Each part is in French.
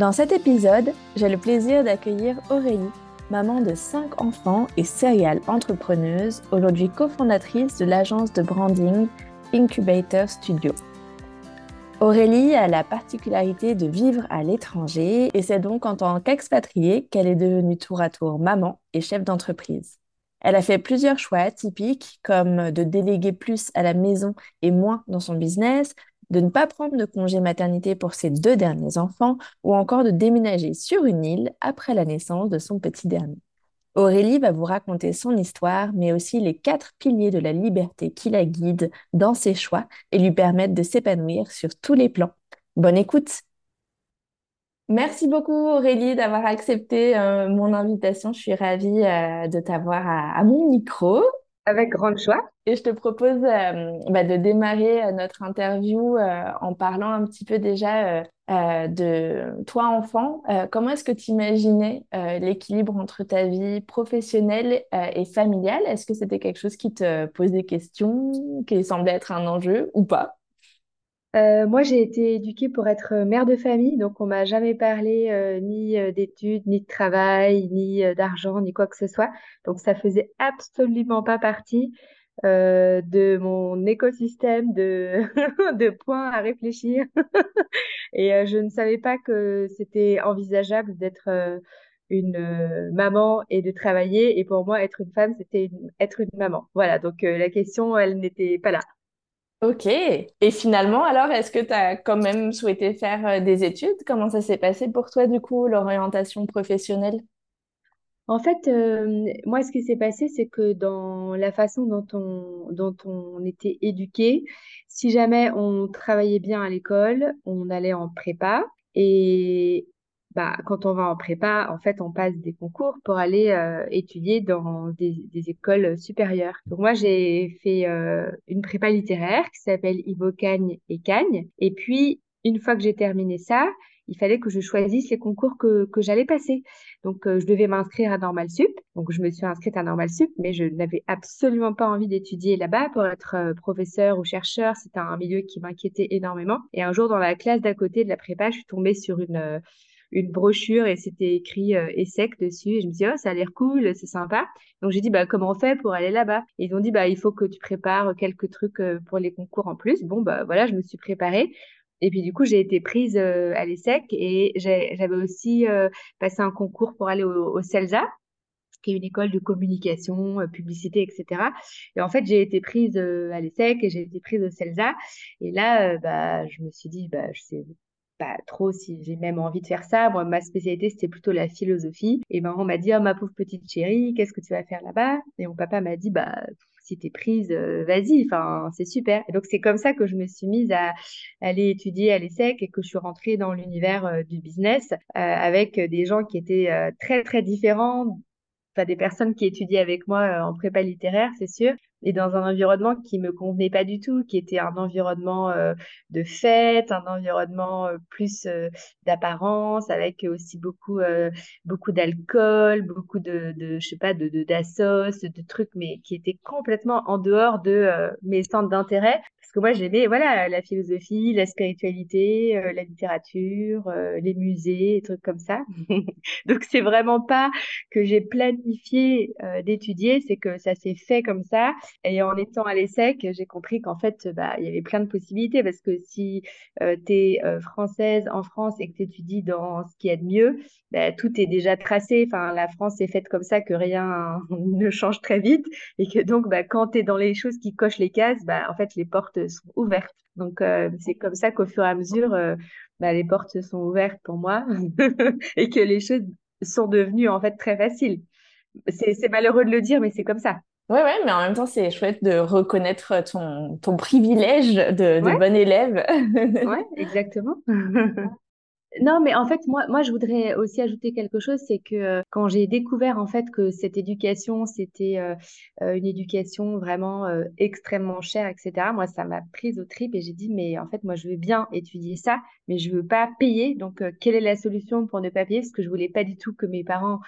Dans cet épisode, j'ai le plaisir d'accueillir Aurélie, maman de 5 enfants et serial entrepreneuse, aujourd'hui cofondatrice de l'agence de branding Incubator Studio. Aurélie a la particularité de vivre à l'étranger et c'est donc en tant qu'expatriée qu'elle est devenue tour à tour maman et chef d'entreprise. Elle a fait plusieurs choix atypiques comme de déléguer plus à la maison et moins dans son business, de ne pas prendre de congé maternité pour ses deux derniers enfants ou encore de déménager sur une île après la naissance de son petit dernier. Aurélie va vous raconter son histoire, mais aussi les quatre piliers de la liberté qui la guident dans ses choix et lui permettent de s'épanouir sur tous les plans. Bonne écoute Merci beaucoup Aurélie d'avoir accepté euh, mon invitation. Je suis ravie euh, de t'avoir à, mon micro. Avec grande joie. Et je te propose euh, bah, de démarrer notre interview en parlant un petit peu déjà euh, de toi enfant, euh, comment est-ce que tu imaginais euh, l'équilibre entre ta vie professionnelle et familiale? Est-ce que c'était quelque chose qui te posait question, qui semblait être un enjeu ou pas? Moi, j'ai été éduquée pour être mère de famille, donc on m'a jamais parlé ni d'études, ni de travail, ni d'argent, ni quoi que ce soit. Donc ça faisait absolument pas partie euh, de mon écosystème de, de points à réfléchir. et euh, je ne savais pas que c'était envisageable d'être euh, une maman et de travailler. Et pour moi, être une femme, c'était être une maman. Voilà, donc la question, elle n'était pas là. Ok. Et finalement, alors, est-ce que tu as quand même souhaité faire des études? Comment ça s'est passé pour toi, du coup, l'orientation professionnelle? En fait, euh, moi, ce qui s'est passé, c'est que dans la façon dont on, dont on était éduqué, si jamais on travaillait bien à l'école, on allait en prépa. Et bah, quand on va en prépa, en fait, on passe des concours pour aller euh, étudier dans des, écoles supérieures. Donc moi, j'ai fait euh, une prépa littéraire qui s'appelle Ivo Cagne et Cagne. Et puis, une fois que j'ai terminé ça, il fallait que je choisisse les concours que, que j'allais passer. Donc, euh, je devais m'inscrire à Normal Sup. Donc, je me suis inscrite à Normal Sup, mais je n'avais absolument pas envie d'étudier là-bas pour être euh, professeur ou chercheur. C'était un milieu qui m'inquiétait énormément. Et un jour, dans la classe d'à côté de la prépa, je suis tombée sur une, euh, une brochure et c'était écrit ESSEC dessus. Et je me suis dit, oh, ça a l'air cool, c'est sympa. Donc, j'ai dit, bah, comment on fait pour aller là-bas? Ils ont dit, bah, il faut que tu prépares quelques trucs pour les concours en plus. Bon, bah, voilà, je me suis préparée. Et puis du coup, j'ai été prise euh, à l'ESSEC et j'avais aussi euh, passé un concours pour aller au, CELSA, qui est une école de communication, euh, publicité, etc. Et en fait, j'ai été prise à l'ESSEC et j'ai été prise au CELSA. Et là, bah, je me suis dit, bah, sais pas trop si j'ai même envie de faire ça. Moi, ma spécialité, c'était plutôt la philosophie. Et on m'a dit, oh, ma pauvre petite chérie, qu'est-ce que tu vas faire là-bas? Et mon papa m'a dit, bah, si t'es prise, euh, vas-y, enfin, c'est super. Et donc, c'est comme ça que je me suis mise à aller étudier à l'ESSEC et que je suis rentrée dans l'univers euh, du business euh, avec des gens qui étaient très, très différents, enfin, des personnes qui étudiaient avec moi en prépa littéraire, c'est sûr, et dans un environnement qui me convenait pas du tout, qui était un environnement euh, de fête, un environnement euh, plus euh, d'apparence, avec aussi beaucoup beaucoup d'alcool, beaucoup de, de je sais pas de d'assos, de, trucs, mais qui étaient complètement en dehors de mes centres d'intérêt. Parce que moi j'aimais voilà la philosophie, la spiritualité, la littérature, les musées, trucs comme ça. Donc c'est vraiment pas que j'ai planifié d'étudier, c'est que ça s'est fait comme ça Et en étant à l'ESSEC, j'ai compris qu'en fait, bah, il y avait plein de possibilités parce que si euh, tu es euh, française en France et que tu étudies dans ce qui est de mieux, bah, tout est déjà tracé. Enfin, la France est faite comme ça que rien ne change très vite et que donc, bah, quand tu es dans les choses qui cochent les cases, en fait, les portes sont ouvertes. Donc, euh, c'est comme ça qu'au fur et à mesure, bah, les portes sont ouvertes pour moi et que les choses sont devenues en fait très faciles. C'est malheureux de le dire, mais c'est comme ça. Ouais, ouais, mais en même temps, c'est chouette de reconnaître ton, ton privilège de, de bon élève. ouais, exactement. Non, mais en fait, moi, moi, je voudrais aussi ajouter quelque chose, c'est que euh, quand j'ai découvert en fait que cette éducation, c'était euh, euh, une éducation vraiment extrêmement chère, etc. Moi, ça m'a prise au trip et j'ai dit, mais en fait, moi, je veux bien étudier ça, mais je veux pas payer. Donc, quelle est la solution pour ne pas payer? Parce que je voulais pas du tout que mes parents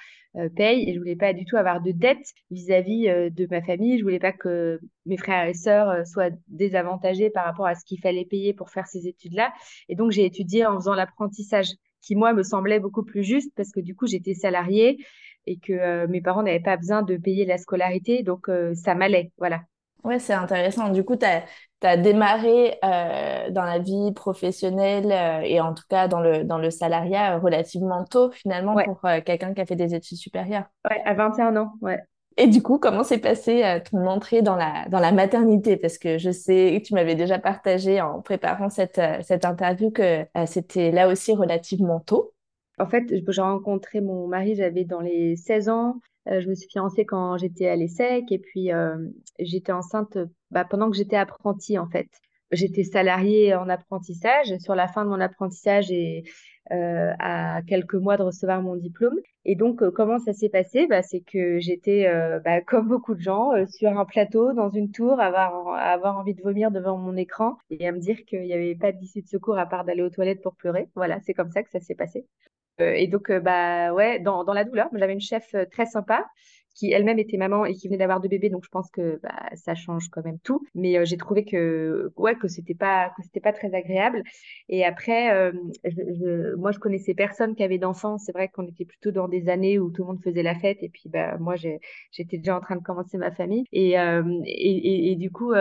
payent et je voulais pas du tout avoir de dettes vis-à-vis de ma famille. Je voulais pas que mes frères et sœurs soient désavantagés par rapport à ce qu'il fallait payer pour faire ces études-là. Et donc, j'ai étudié en faisant l'apprentissage qui, moi, me semblait beaucoup plus juste parce que du coup, j'étais salariée et que euh, mes parents n'avaient pas besoin de payer la scolarité. Donc, euh, ça m'allait. Voilà. Ouais, c'est intéressant. Du coup, tu as, démarré euh, dans la vie professionnelle et en tout cas dans le, dans le salariat relativement tôt, finalement, pour quelqu'un qui a fait des études supérieures. Ouais, à 21 ans, ouais. Et du coup, comment s'est passée euh, ton entrée dans la, dans la maternité? Parce que je sais que tu m'avais déjà partagé en préparant cette, euh, cette interview que euh, c'était là aussi relativement tôt. En fait, j'ai rencontré mon mari, j'avais dans les 16 ans. je me suis fiancée quand j'étais à l'ESSEC et puis j'étais enceinte bah, pendant que j'étais apprentie en fait. J'étais salariée en apprentissage. Sur la fin de mon apprentissage et euh, à quelques mois de recevoir mon diplôme. Et donc, euh, comment ça s'est passé? Bah, C'est que j'étais, euh, bah, comme beaucoup de gens, sur un plateau, dans une tour, à avoir, envie de vomir devant mon écran et à me dire qu'il n'y avait pas d'issue de secours à part d'aller aux toilettes pour pleurer. Voilà, c'est comme ça que ça s'est passé. et donc, bah ouais, dans, dans la douleur, j'avais une chef très sympa qui elle-même était maman et qui venait d'avoir deux bébés, donc je pense que bah, ça change quand même tout. Mais euh, j'ai trouvé que ouais que c'était pas que c'était pas très agréable. Et après, euh, je, moi je connaissais personne qui avait d'enfants. C'est vrai qu'on était plutôt dans des années où tout le monde faisait la fête et puis bah moi j'étais déjà en train de commencer ma famille et euh, et, et, et, du coup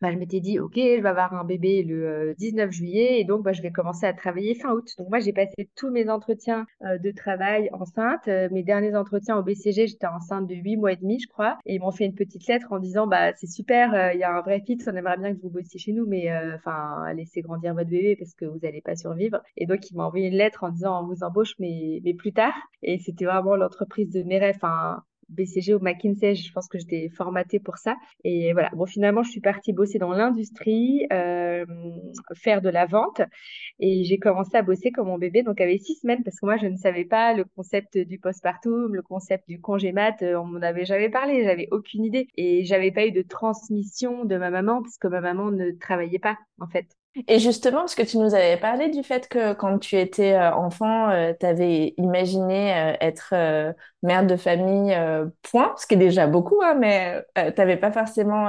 bah, je m'étais dit, OK, je vais avoir un bébé le 19 euh, juillet et donc bah, je vais commencer à travailler fin août. Donc moi, j'ai passé tous mes entretiens euh, de travail enceinte. Euh, mes derniers entretiens au BCG, j'étais enceinte de 8 mois et demi, je crois. Et ils m'ont fait une petite lettre en disant, bah, c'est super, il y a un vrai fit, on aimerait bien que vous bossiez chez nous, mais enfin, laissez grandir votre bébé parce que vous n'allez pas survivre. Et donc, ils m'ont envoyé une lettre en disant, on vous embauche, mais, plus tard. Et c'était vraiment l'entreprise de mes rêves. BCG ou McKinsey, je pense que j'étais formatée pour ça. Et voilà, bon, finalement, je suis partie bosser dans l'industrie, euh, faire de la vente. Et j'ai commencé à bosser comme mon bébé, donc avait six semaines, parce que moi, je ne savais pas le concept du postpartum, le concept du congé mat, euh, on m'en avait jamais parlé, j'avais aucune idée. Et j'avais pas eu de transmission de ma maman, parce que ma maman ne travaillait pas, en fait. Et justement, parce que tu nous avais parlé du fait que quand tu étais euh, enfant, euh, tu avais imaginé euh, être mère de famille, point, ce qui est déjà beaucoup, hein, mais tu n'avais pas forcément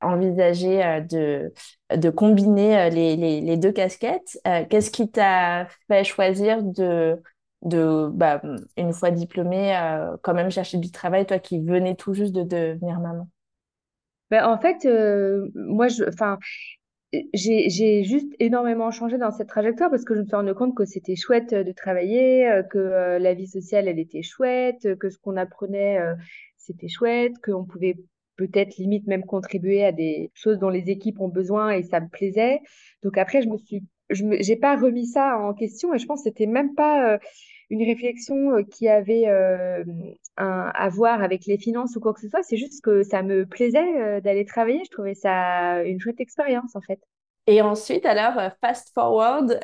envisagé de, de combiner les, les, les, deux casquettes. Qu'est-ce qui t'a fait choisir de, de bah, une fois diplômée, quand même chercher du travail, toi qui venais tout juste de devenir maman? Ben, en fait, moi, je, enfin, j'ai juste énormément changé dans cette trajectoire parce que je me suis rendu compte que c'était chouette euh, de travailler, euh, que euh, la vie sociale, elle était chouette, que ce qu'on apprenait, c'était chouette, qu'on pouvait peut-être limite même contribuer à des choses dont les équipes ont besoin et ça me plaisait. Donc après, je me suis, je j'ai pas remis ça en question et je pense que c'était même pas une réflexion qui avait à voir avec les finances ou quoi que ce soit. C'est juste que ça me plaisait d'aller travailler. Je trouvais ça une chouette expérience en fait. Et ensuite, alors, fast forward,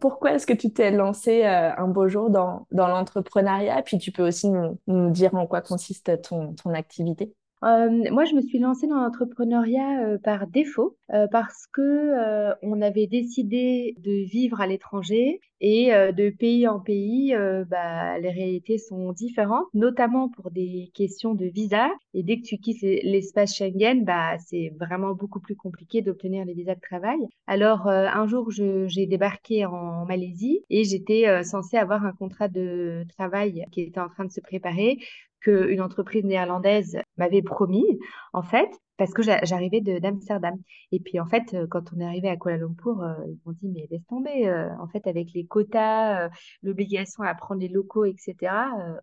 pourquoi est-ce que tu t'es lancé un beau jour dans, dans l'entrepreneuriat? Puis tu peux aussi nous, nous, dire en quoi consiste ton, ton activité. Euh, moi, je me suis lancée dans l'entrepreneuriat euh, par défaut euh, parce que on avait décidé de vivre à l'étranger et de pays en pays, bah, les réalités sont différentes, notamment pour des questions de visa. Et dès que tu quittes l'espace Schengen, bah, c'est vraiment beaucoup plus compliqué d'obtenir les visas de travail. Alors, un jour, j'ai débarqué en Malaisie et j'étais censée avoir un contrat de travail qui était en train de se préparer qu'une entreprise néerlandaise m'avait promis, en fait, parce que j'arrivais d'Amsterdam. Et puis, en fait, quand on est arrivé à Kuala Lumpur, ils m'ont dit, mais laisse tomber, en fait, avec les quotas, l'obligation à prendre les locaux, etc.,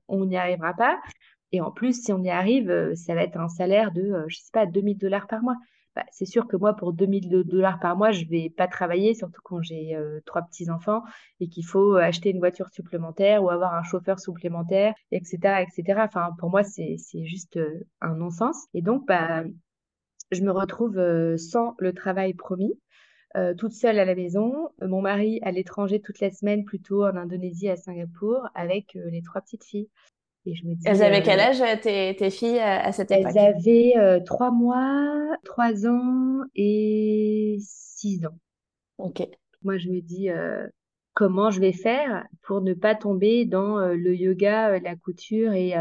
on n'y arrivera pas. Et en plus, si on y arrive, ça va être un salaire de, je sais pas, 2000 dollars par mois. Bah, c'est sûr que moi, pour 2000 dollars par mois, je vais pas travailler, surtout quand j'ai euh, trois petits-enfants et qu'il faut acheter une voiture supplémentaire ou avoir un chauffeur supplémentaire, etc., etc. Enfin, pour moi, c'est juste euh, un non-sens. Et donc, bah, je me retrouve euh, sans le travail promis. toute seule à la maison, mon mari à l'étranger toute la semaine, plutôt en Indonésie, à Singapour, avec les trois petites filles. Elles avaient quel euh, âge euh, tes, tes filles euh, à cette époque? Elles avaient trois mois, trois ans et six ans. Ok. Moi, je me dis comment je vais faire pour ne pas tomber dans le yoga, la couture et,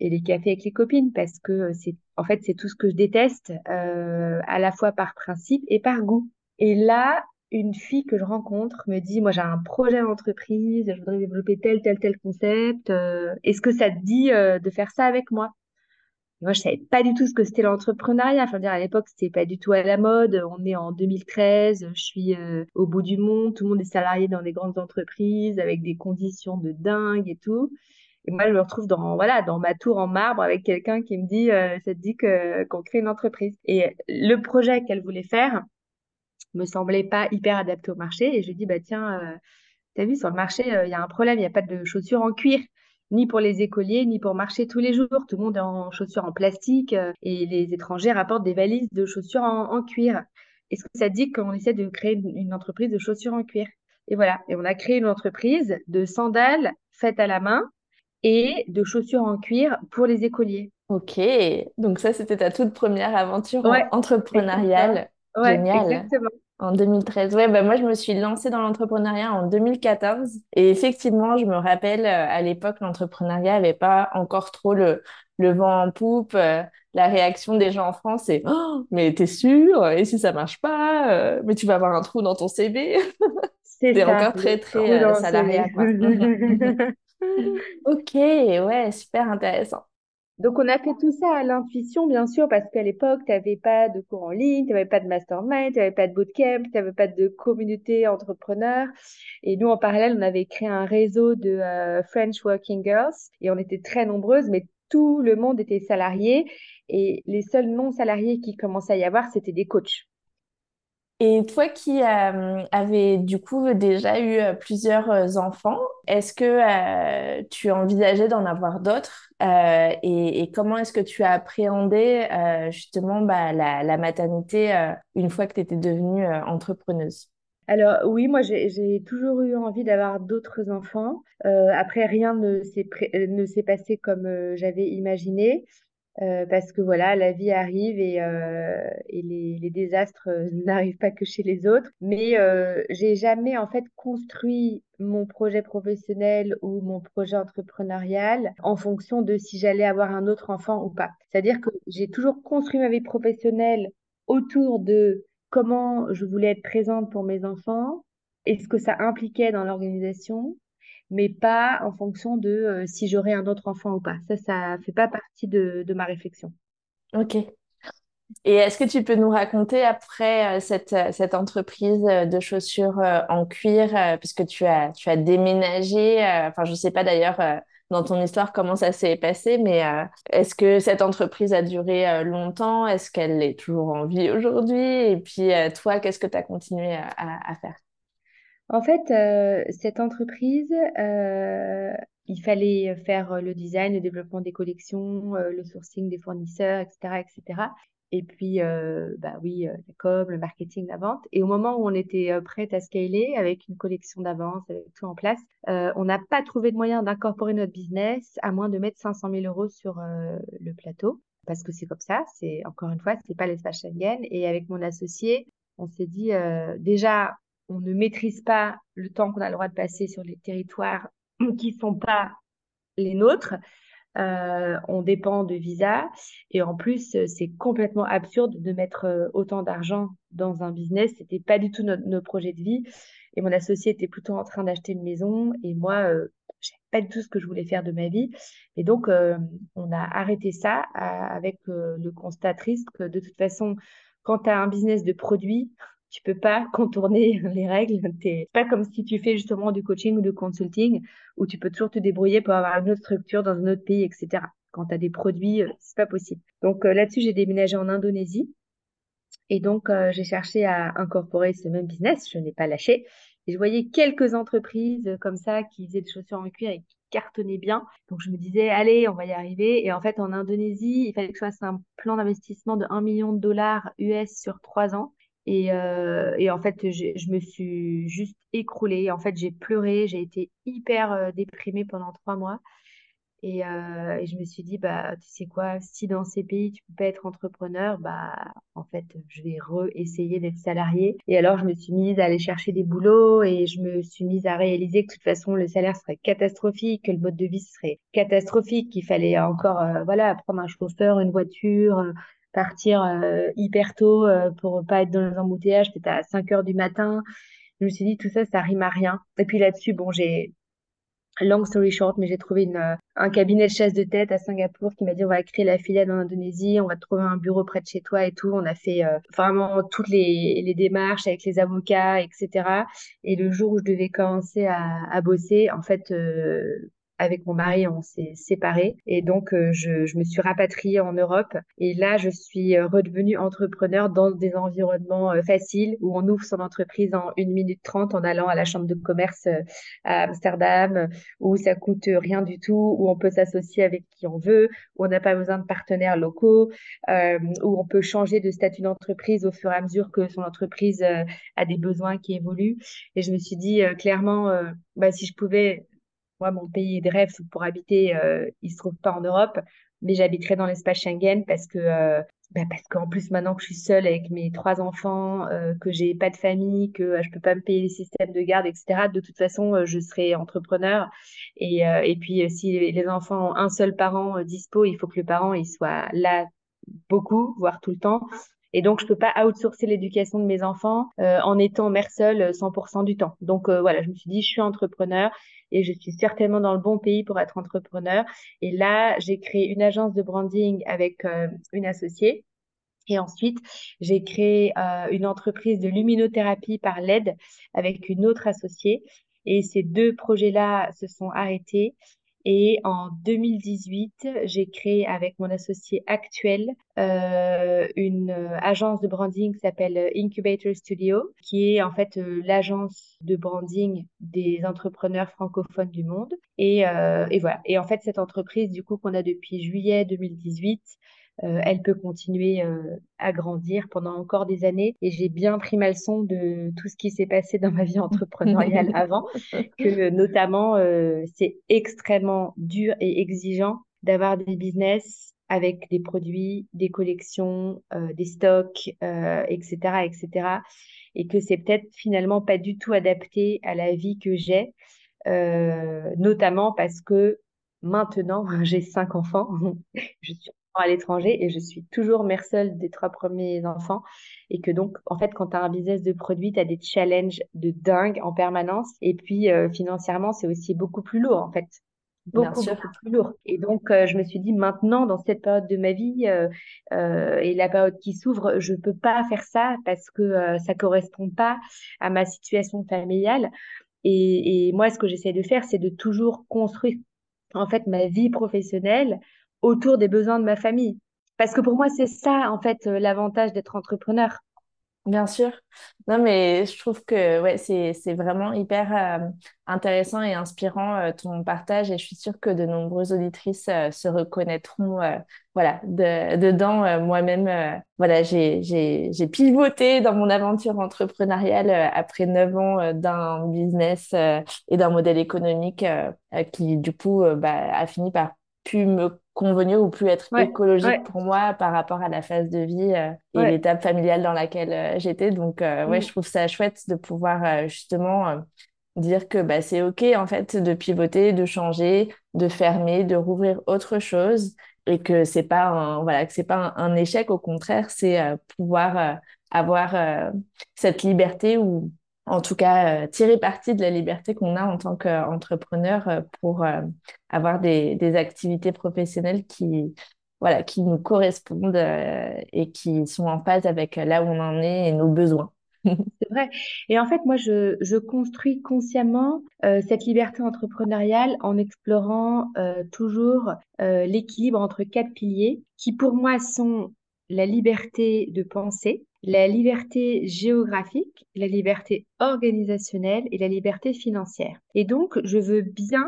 et les cafés avec les copines? Parce que c'est en fait c'est tout ce que je déteste à la fois par principe et par goût. Et là, une fille que je rencontre me dit, moi j'ai un projet d'entreprise, je voudrais développer tel, tel, tel concept. Euh, est-ce que ça te dit euh, de faire ça avec moi? Moi, je savais pas du tout ce que c'était l'entrepreneuriat. Enfin, dire, à l'époque, c'était pas du tout à la mode. On est en 2013, je suis euh, au bout du monde, tout le monde est salarié dans des grandes entreprises avec des conditions de dingue et tout. Et moi, je me retrouve dans, voilà, dans ma tour en marbre avec quelqu'un qui me dit, ça te dit que, qu'on crée une entreprise. Et le projet qu'elle voulait faire, me semblait pas hyper adapté au marché. Et je dis, bah tiens, euh, tu as vu, sur le marché, euh, il y a un problème, il n'y a pas de chaussures en cuir, ni pour les écoliers, ni pour marcher tous les jours. Tout le monde est en chaussures en plastique euh, et les étrangers rapportent des valises de chaussures en, cuir. Est-ce que ça dit qu'on essaie de créer une, entreprise de chaussures en cuir? Et voilà, et on a créé une entreprise de sandales faites à la main et de chaussures en cuir pour les écoliers. Ok, donc ça c'était ta toute première aventure entrepreneuriale. Ouais, Génial. Exactement. En 2013. Ouais, bah moi, je me suis lancée dans l'entrepreneuriat en 2014. Et effectivement, je me rappelle, euh, à l'époque, l'entrepreneuriat n'avait pas encore trop le, le vent en poupe. Euh, la réaction des gens en France, c'est oh, Mais t'es sûr? Et si ça marche pas euh, Mais tu vas avoir un trou dans ton CV C'est encore très, très salarié. ok, ouais, super intéressant. Donc, on a fait tout ça à l'intuition, bien sûr, parce qu'à l'époque, tu n'avais pas de cours en ligne, tu n'avais pas de mastermind, tu n'avais pas de bootcamp, tu n'avais pas de communauté entrepreneur. Et nous, en parallèle, on avait créé un réseau de euh, French Working Girls et on était très nombreuses, mais tout le monde était salarié. Et les seuls non-salariés qui commençaient à y avoir, c'était des coachs. Et toi qui euh, avais du coup déjà eu euh, plusieurs euh, enfants, est-ce que tu envisageais d'en avoir d'autres et, comment est-ce que tu as appréhendé justement bah, la, maternité une fois que tu étais devenue entrepreneuse? Alors oui, moi j'ai toujours eu envie d'avoir d'autres enfants. après, rien ne s'est passé comme j'avais imaginé. Euh, parce que voilà, la vie arrive et, euh, et les, les, désastres euh, n'arrivent pas que chez les autres. Mais euh, j'ai jamais en fait construit mon projet professionnel ou mon projet entrepreneurial en fonction de si j'allais avoir un autre enfant ou pas. C'est-à-dire que j'ai toujours construit ma vie professionnelle autour de comment je voulais être présente pour mes enfants et ce que ça impliquait dans l'organisation mais pas en fonction de euh, si j'aurai un autre enfant ou pas. Ça, ça fait pas partie de, de ma réflexion. Ok. Et est-ce que tu peux nous raconter après euh, cette, euh, cette entreprise de chaussures en cuir, puisque tu as, tu as déménagé, enfin je ne sais pas d'ailleurs dans ton histoire comment ça s'est passé, mais est-ce que cette entreprise a duré longtemps? Est-ce qu'elle est toujours en vie aujourd'hui? Et puis toi, qu'est-ce que tu as continué à, à faire? En fait, euh, cette entreprise, euh, il fallait faire le design, le développement des collections, euh, le sourcing des fournisseurs, etc., etc. Et puis, bah oui, la com, le marketing, la vente. Et au moment où on était prête à scaler avec une collection d'avance, avec tout en place, on n'a pas trouvé de moyen d'incorporer notre business à moins de mettre 500 000 euros sur le plateau. Parce que c'est comme ça, c'est encore une fois, c'est pas l'espace Schengen. Et avec mon associé, on s'est dit déjà, on ne maîtrise pas le temps qu'on a le droit de passer sur les territoires qui ne sont pas les nôtres. Euh, on dépend de visa et en plus c'est complètement absurde de mettre euh, autant d'argent dans un business. C'était pas du tout notre, projet de vie et mon associé était plutôt en train d'acheter une maison et moi euh, pas du tout ce que je voulais faire de ma vie. Et donc, euh, on a arrêté ça avec le constat triste que de toute façon, quand tu as un business de produits, tu peux pas contourner les règles. C'est pas comme si tu fais justement du coaching ou du consulting où tu peux toujours te débrouiller pour avoir une autre structure dans un autre pays, etc. Quand tu as des produits, c'est pas possible. Donc là-dessus, j'ai déménagé en Indonésie et donc, euh, j'ai cherché à incorporer ce même business. Je n'ai pas lâché. Et je voyais quelques entreprises euh, comme ça qui faisaient des chaussures en cuir et qui cartonnaient bien. Donc, je me disais, allez, on va y arriver. Et en fait, en Indonésie, il fallait que je fasse un plan d'investissement de 1 million de dollars US sur trois ans. Et, euh, et en fait, je me suis juste écroulée. En fait, j'ai pleuré. J'ai été hyper déprimée pendant trois mois. Euh, et, je me suis dit, bah, tu sais quoi, si dans ces pays, tu peux pas être entrepreneur, bah, en fait, je vais re-essayer d'être salarié. Et alors, je me suis mise à aller chercher des boulots et je me suis mise à réaliser que de toute façon, le salaire serait catastrophique, que le mode de vie serait catastrophique, qu'il fallait encore, euh, voilà, prendre un chauffeur, une voiture, euh, partir hyper tôt pour pas être dans les embouteillages, peut-être à 5 heures du matin. Je me suis dit, tout ça, ça rime à rien. Et puis là-dessus, bon, j'ai long story short, mais j'ai trouvé une, euh, un cabinet de chasse de tête à Singapour qui m'a dit on va créer la filiale en Indonésie, on va trouver un bureau près de chez toi et tout. On a fait euh, vraiment toutes les, les, démarches avec les avocats, etc. Et le jour où je devais commencer à, bosser, en fait, euh, avec mon mari, on s'est séparés et donc euh, je, je, me suis rapatriée en Europe. Et là, je suis euh, redevenue entrepreneur dans des environnements euh, faciles où on ouvre son entreprise en 1 minute 30 en allant à la chambre de commerce à Amsterdam, où ça coûte rien du tout, où on peut s'associer avec qui on veut, où on n'a pas besoin de partenaires locaux, où on peut changer de statut d'entreprise au fur et à mesure que son entreprise a des besoins qui évoluent. Et je me suis dit clairement, bah, si je pouvais moi, mon pays de rêve pour habiter, euh, il se trouve pas en Europe, mais j'habiterai dans l'espace Schengen parce que euh, bah parce qu'en plus maintenant que je suis seule avec mes trois enfants, euh, que j'ai pas de famille, que euh, je peux pas me payer les systèmes de garde, etc. De toute façon, euh, je serai entrepreneur. Et, et puis si les enfants ont un seul parent dispo, il faut que le parent il soit là beaucoup, voire tout le temps. Et donc, je peux pas outsourcer l'éducation de mes enfants en étant mère seule 100% du temps. Donc, voilà, je me suis dit, je suis entrepreneur et je suis certainement dans le bon pays pour être entrepreneur. Et là, j'ai créé une agence de branding avec euh, une associée. Et ensuite, j'ai créé euh, une entreprise de luminothérapie par LED avec une autre associée. Et ces deux projets-là se sont arrêtés. Et en 2018, j'ai créé avec mon associé actuel euh, une euh, agence de branding qui s'appelle Incubator Studio, qui est en fait euh, l'agence de branding des entrepreneurs francophones du monde. Euh, et voilà. Et en fait, cette entreprise, du coup, qu'on a depuis juillet 2018, euh, elle peut continuer euh, à grandir pendant encore des années. Et j'ai bien pris ma leçon de tout ce qui s'est passé dans ma vie entrepreneuriale avant, que notamment euh, c'est extrêmement dur et exigeant d'avoir des business avec des produits, des collections, des stocks, etc., etc. Et que c'est peut-être finalement pas du tout adapté à la vie que j'ai, notamment parce que maintenant j'ai cinq enfants, je suis à l'étranger et je suis toujours mère seule des trois premiers enfants. Et que donc, en fait, quand tu as un business de produits, tu as des challenges de dingue en permanence. Et puis, euh, financièrement, c'est aussi beaucoup plus lourd, en fait. Beaucoup, beaucoup plus lourd. Et donc, euh, je me suis dit, maintenant, dans cette période de ma vie euh, et la période qui s'ouvre, je peux pas faire ça parce que ça correspond pas à ma situation familiale. Et, et moi, ce que j'essaie de faire, c'est de toujours construire, en fait, ma vie professionnelle autour des besoins de ma famille. Parce que pour moi, c'est ça, en fait, euh, l'avantage d'être entrepreneur. Bien sûr. Non, mais je trouve que ouais, c'est, vraiment hyper euh, intéressant et inspirant euh, ton partage et je suis sûre que de nombreuses auditrices se reconnaîtront voilà, de, dedans. moi-même, voilà, j'ai pivoté dans mon aventure entrepreneuriale après neuf ans d'un business et d'un modèle économique qui, du coup, bah, a fini par pu me convenir ou plus être écologique pour moi par rapport à la phase de vie euh, et l'étape familiale dans laquelle euh, j'étais. Donc, euh, ouais, mm. je trouve ça chouette de pouvoir justement dire que bah, c'est OK en fait de pivoter, de changer, de fermer, de rouvrir autre chose et que c'est pas un, voilà, que c'est pas un, échec. Au contraire, c'est pouvoir avoir cette liberté où en tout cas tirer parti de la liberté qu'on a en tant qu'entrepreneur pour avoir des, activités professionnelles qui, voilà, qui nous correspondent et qui sont en phase avec là où on en est et nos besoins. C'est vrai. Et en fait, moi, je, construis consciemment euh, cette liberté entrepreneuriale en explorant euh, toujours euh, l'équilibre entre quatre piliers qui, pour moi, sont la liberté de penser, la liberté géographique, la liberté organisationnelle et la liberté financière. Et donc, je veux bien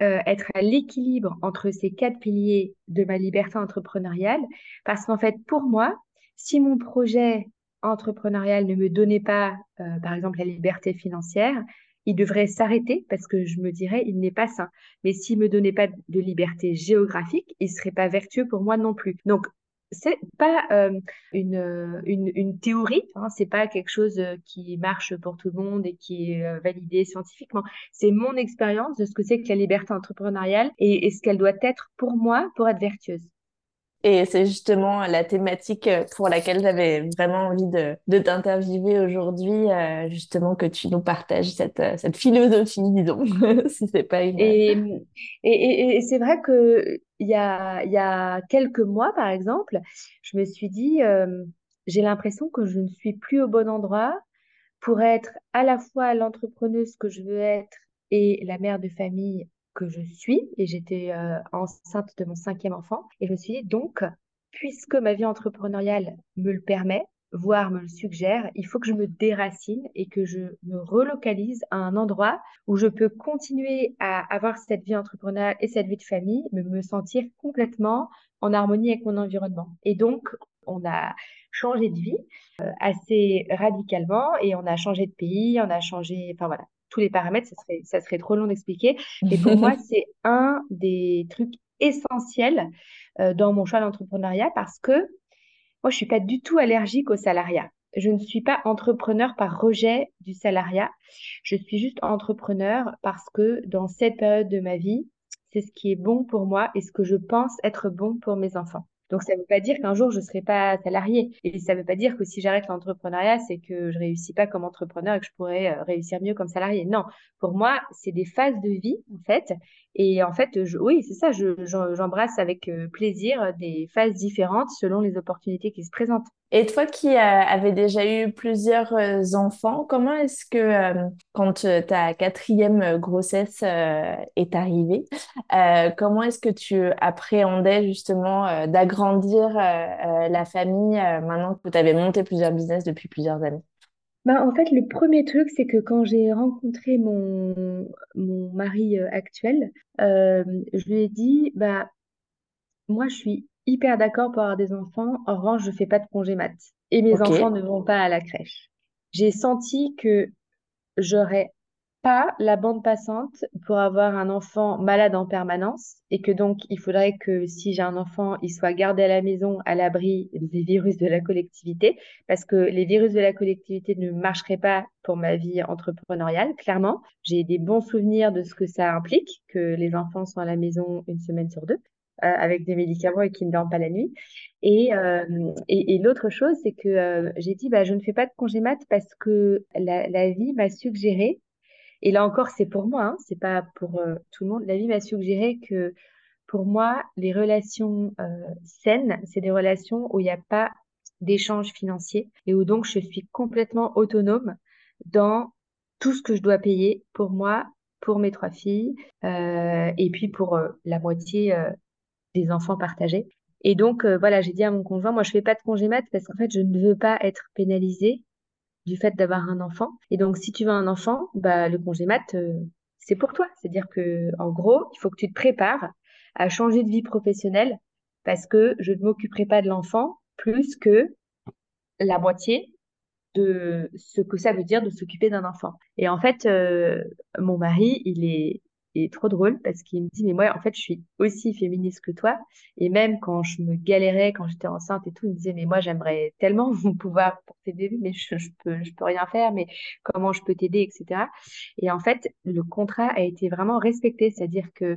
être à l'équilibre entre ces quatre piliers de ma liberté entrepreneuriale parce qu'en fait, pour moi, si mon projet entrepreneurial ne me donnait pas, euh, par exemple, la liberté financière, il devrait s'arrêter parce que je me dirais, il n'est pas sain. Mais s'il me donnait pas de liberté géographique, il serait pas vertueux pour moi non plus. Donc, c'est pas euh, une, une, une, théorie, hein, c'est pas quelque chose euh, qui marche pour tout le monde et qui est validé scientifiquement. C'est mon expérience de ce que c'est que la liberté entrepreneuriale et ce qu'elle doit être pour moi pour être vertueuse. Et c'est justement la thématique euh, pour laquelle j'avais vraiment envie de, de t'interviewer aujourd'hui, euh, justement que tu nous partages cette, euh, cette philosophie, disons, si c'est pas une... Et, et, et, c'est vrai que il y a, il y a quelques mois, par exemple, je me suis dit, j'ai l'impression que je ne suis plus au bon endroit pour être à la fois l'entrepreneuse que je veux être et la mère de famille que je suis et j'étais enceinte de mon cinquième enfant. Et je me suis dit, donc, puisque ma vie entrepreneuriale me le permet, voire me le suggère, il faut que je me déracine et que je me relocalise à un endroit où je peux continuer à avoir cette vie entrepreneuriale et cette vie de famille, mais me sentir complètement en harmonie avec mon environnement. Et donc, on a changé de vie euh, assez radicalement et on a changé de pays, on a changé, enfin voilà, tous les paramètres, ça serait, ça serait trop long d'expliquer. Mais pour moi, c'est un des trucs essentiels euh, dans mon choix d'entrepreneuriat parce que moi, je suis pas du tout allergique au salariat. Je ne suis pas entrepreneur par rejet du salariat. Je suis juste entrepreneur parce que dans cette période de ma vie, c'est ce qui est bon pour moi et ce que je pense être bon pour mes enfants. Donc, ça ne veut pas dire qu'un jour, je ne serai pas salarié. Et ça ne veut pas dire que si j'arrête l'entrepreneuriat, c'est que je réussis pas comme entrepreneur et que je pourrais euh, réussir mieux comme salarié. Non, pour moi, c'est des phases de vie, en fait. Et en fait, oui, c'est ça, j'embrasse avec euh, plaisir des phases différentes selon les opportunités qui se présentent. Et toi qui euh, avais déjà eu plusieurs euh, enfants, comment est-ce que quand ta quatrième grossesse est arrivée, comment est-ce que tu appréhendais justement d'agrandir la famille maintenant que tu avais monté plusieurs business depuis plusieurs années? Bah, en fait, le premier truc, c'est que quand j'ai rencontré mon, mon mari euh, actuel, euh, je lui ai dit, bah, moi, je suis hyper d'accord pour avoir des enfants. En revanche, je fais pas de congé mat. Et mes enfants ne vont pas à la crèche. J'ai senti que j'aurais pas la bande passante pour avoir un enfant malade en permanence et que donc il faudrait que si j'ai un enfant, il soit gardé à la maison à l'abri des virus de la collectivité parce que les virus de la collectivité ne marcheraient pas pour ma vie entrepreneuriale, clairement. J'ai des bons souvenirs de ce que ça implique que les enfants soient à la maison une semaine sur deux. Euh, avec des médicaments et qui ne dorment pas la nuit. Et, euh, et, l'autre chose, c'est que euh, j'ai dit, bah, je ne fais pas de congé mat parce que la vie m'a suggéré et là encore, c'est pour moi, hein, c'est pas pour euh, tout le monde. La vie m'a suggéré que pour moi, les relations euh, saines, c'est des relations où il n'y a pas d'échange financier et où donc je suis complètement autonome dans tout ce que je dois payer pour moi, pour mes trois filles euh, et puis pour la moitié des enfants partagés. Et donc voilà, j'ai dit à mon conjoint, moi je fais pas de congé mat parce qu'en fait je ne veux pas être pénalisée du fait d'avoir un enfant. Et donc, si tu veux un enfant, bah, le congé mat, euh, c'est pour toi. C'est-à-dire que, en gros, il faut que tu te prépares à changer de vie professionnelle parce que je ne m'occuperai pas de l'enfant plus que la moitié de ce que ça veut dire de s'occuper d'un enfant. Et en fait, euh, mon mari, il est est trop drôle parce qu'il me dit, mais moi, en fait, je suis aussi féministe que toi. Et même quand je me galérais, quand j'étais enceinte et tout, il me disait, mais moi, j'aimerais tellement pouvoir t'aider, mais je, je peux, je peux rien faire, mais comment je peux t'aider, etc. Et en fait, le contrat a été vraiment respecté. C'est-à-dire que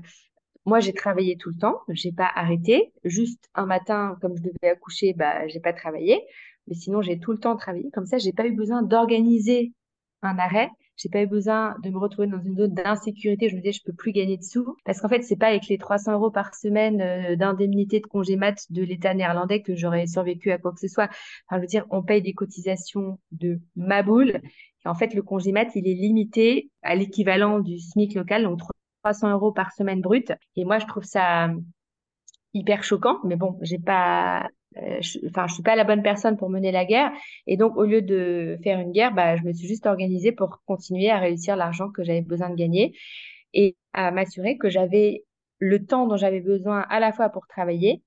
moi, j'ai travaillé tout le temps, j'ai pas arrêté. Juste un matin, comme je devais accoucher, bah, j'ai pas travaillé. Mais sinon, j'ai tout le temps travaillé. Comme ça, j'ai pas eu besoin d'organiser un arrêt. J'ai pas eu besoin de me retrouver dans une zone d'insécurité. Je me disais, je peux plus gagner de sous. Parce qu'en fait, c'est pas avec les 300 euros par semaine euh, d'indemnité de congé mat de l'État néerlandais que j'aurais survécu à quoi que ce soit. Enfin, je veux dire, on paye des cotisations de ma boule. Et en fait, le congé mat, il est limité à l'équivalent du SMIC local, donc 300 euros par semaine brute. Et moi, je trouve ça hyper choquant. Mais bon, j'ai pas euh, je, enfin, je suis pas la bonne personne pour mener la guerre. Et donc, au lieu de faire une guerre, bah, je me suis juste organisée pour continuer à réussir l'argent que j'avais besoin de gagner et à m'assurer que j'avais le temps dont j'avais besoin à la fois pour travailler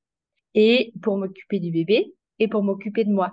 et pour m'occuper du bébé et pour m'occuper de moi.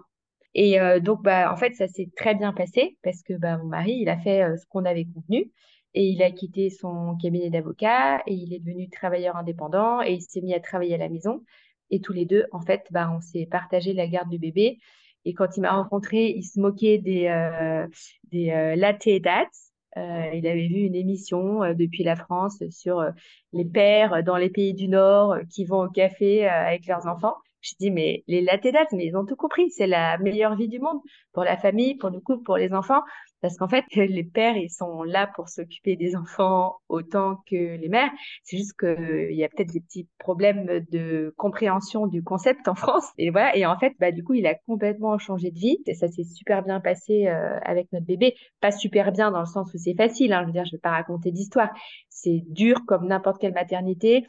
Et euh, donc, bah, en fait, ça s'est très bien passé parce que bah, mon mari, il a fait euh, ce qu'on avait convenu et il a quitté son cabinet d'avocat et il est devenu travailleur indépendant et il s'est mis à travailler à la maison. Et tous les deux, en fait, bah, on s'est partagé la garde du bébé. Et quand il m'a rencontré, il se moquait des, euh, des euh, dates. Euh, il avait vu une émission euh, depuis la France sur euh, les pères dans les pays du Nord qui vont au café avec leurs enfants. Je dis, mais les latte dates, mais ils ont tout compris. C'est la meilleure vie du monde pour la famille, pour le couple, pour les enfants. Parce qu'en fait, les pères, ils sont là pour s'occuper des enfants autant que les mères. C'est juste qu'il y a peut-être des petits problèmes de compréhension du concept en France. Et voilà. Et en fait, bah, du coup, il a complètement changé de vie. Et ça s'est super bien passé euh, avec notre bébé. Pas super bien dans le sens où c'est facile. Hein. Je veux dire, je vais pas raconter d'histoire. C'est dur comme n'importe quelle maternité,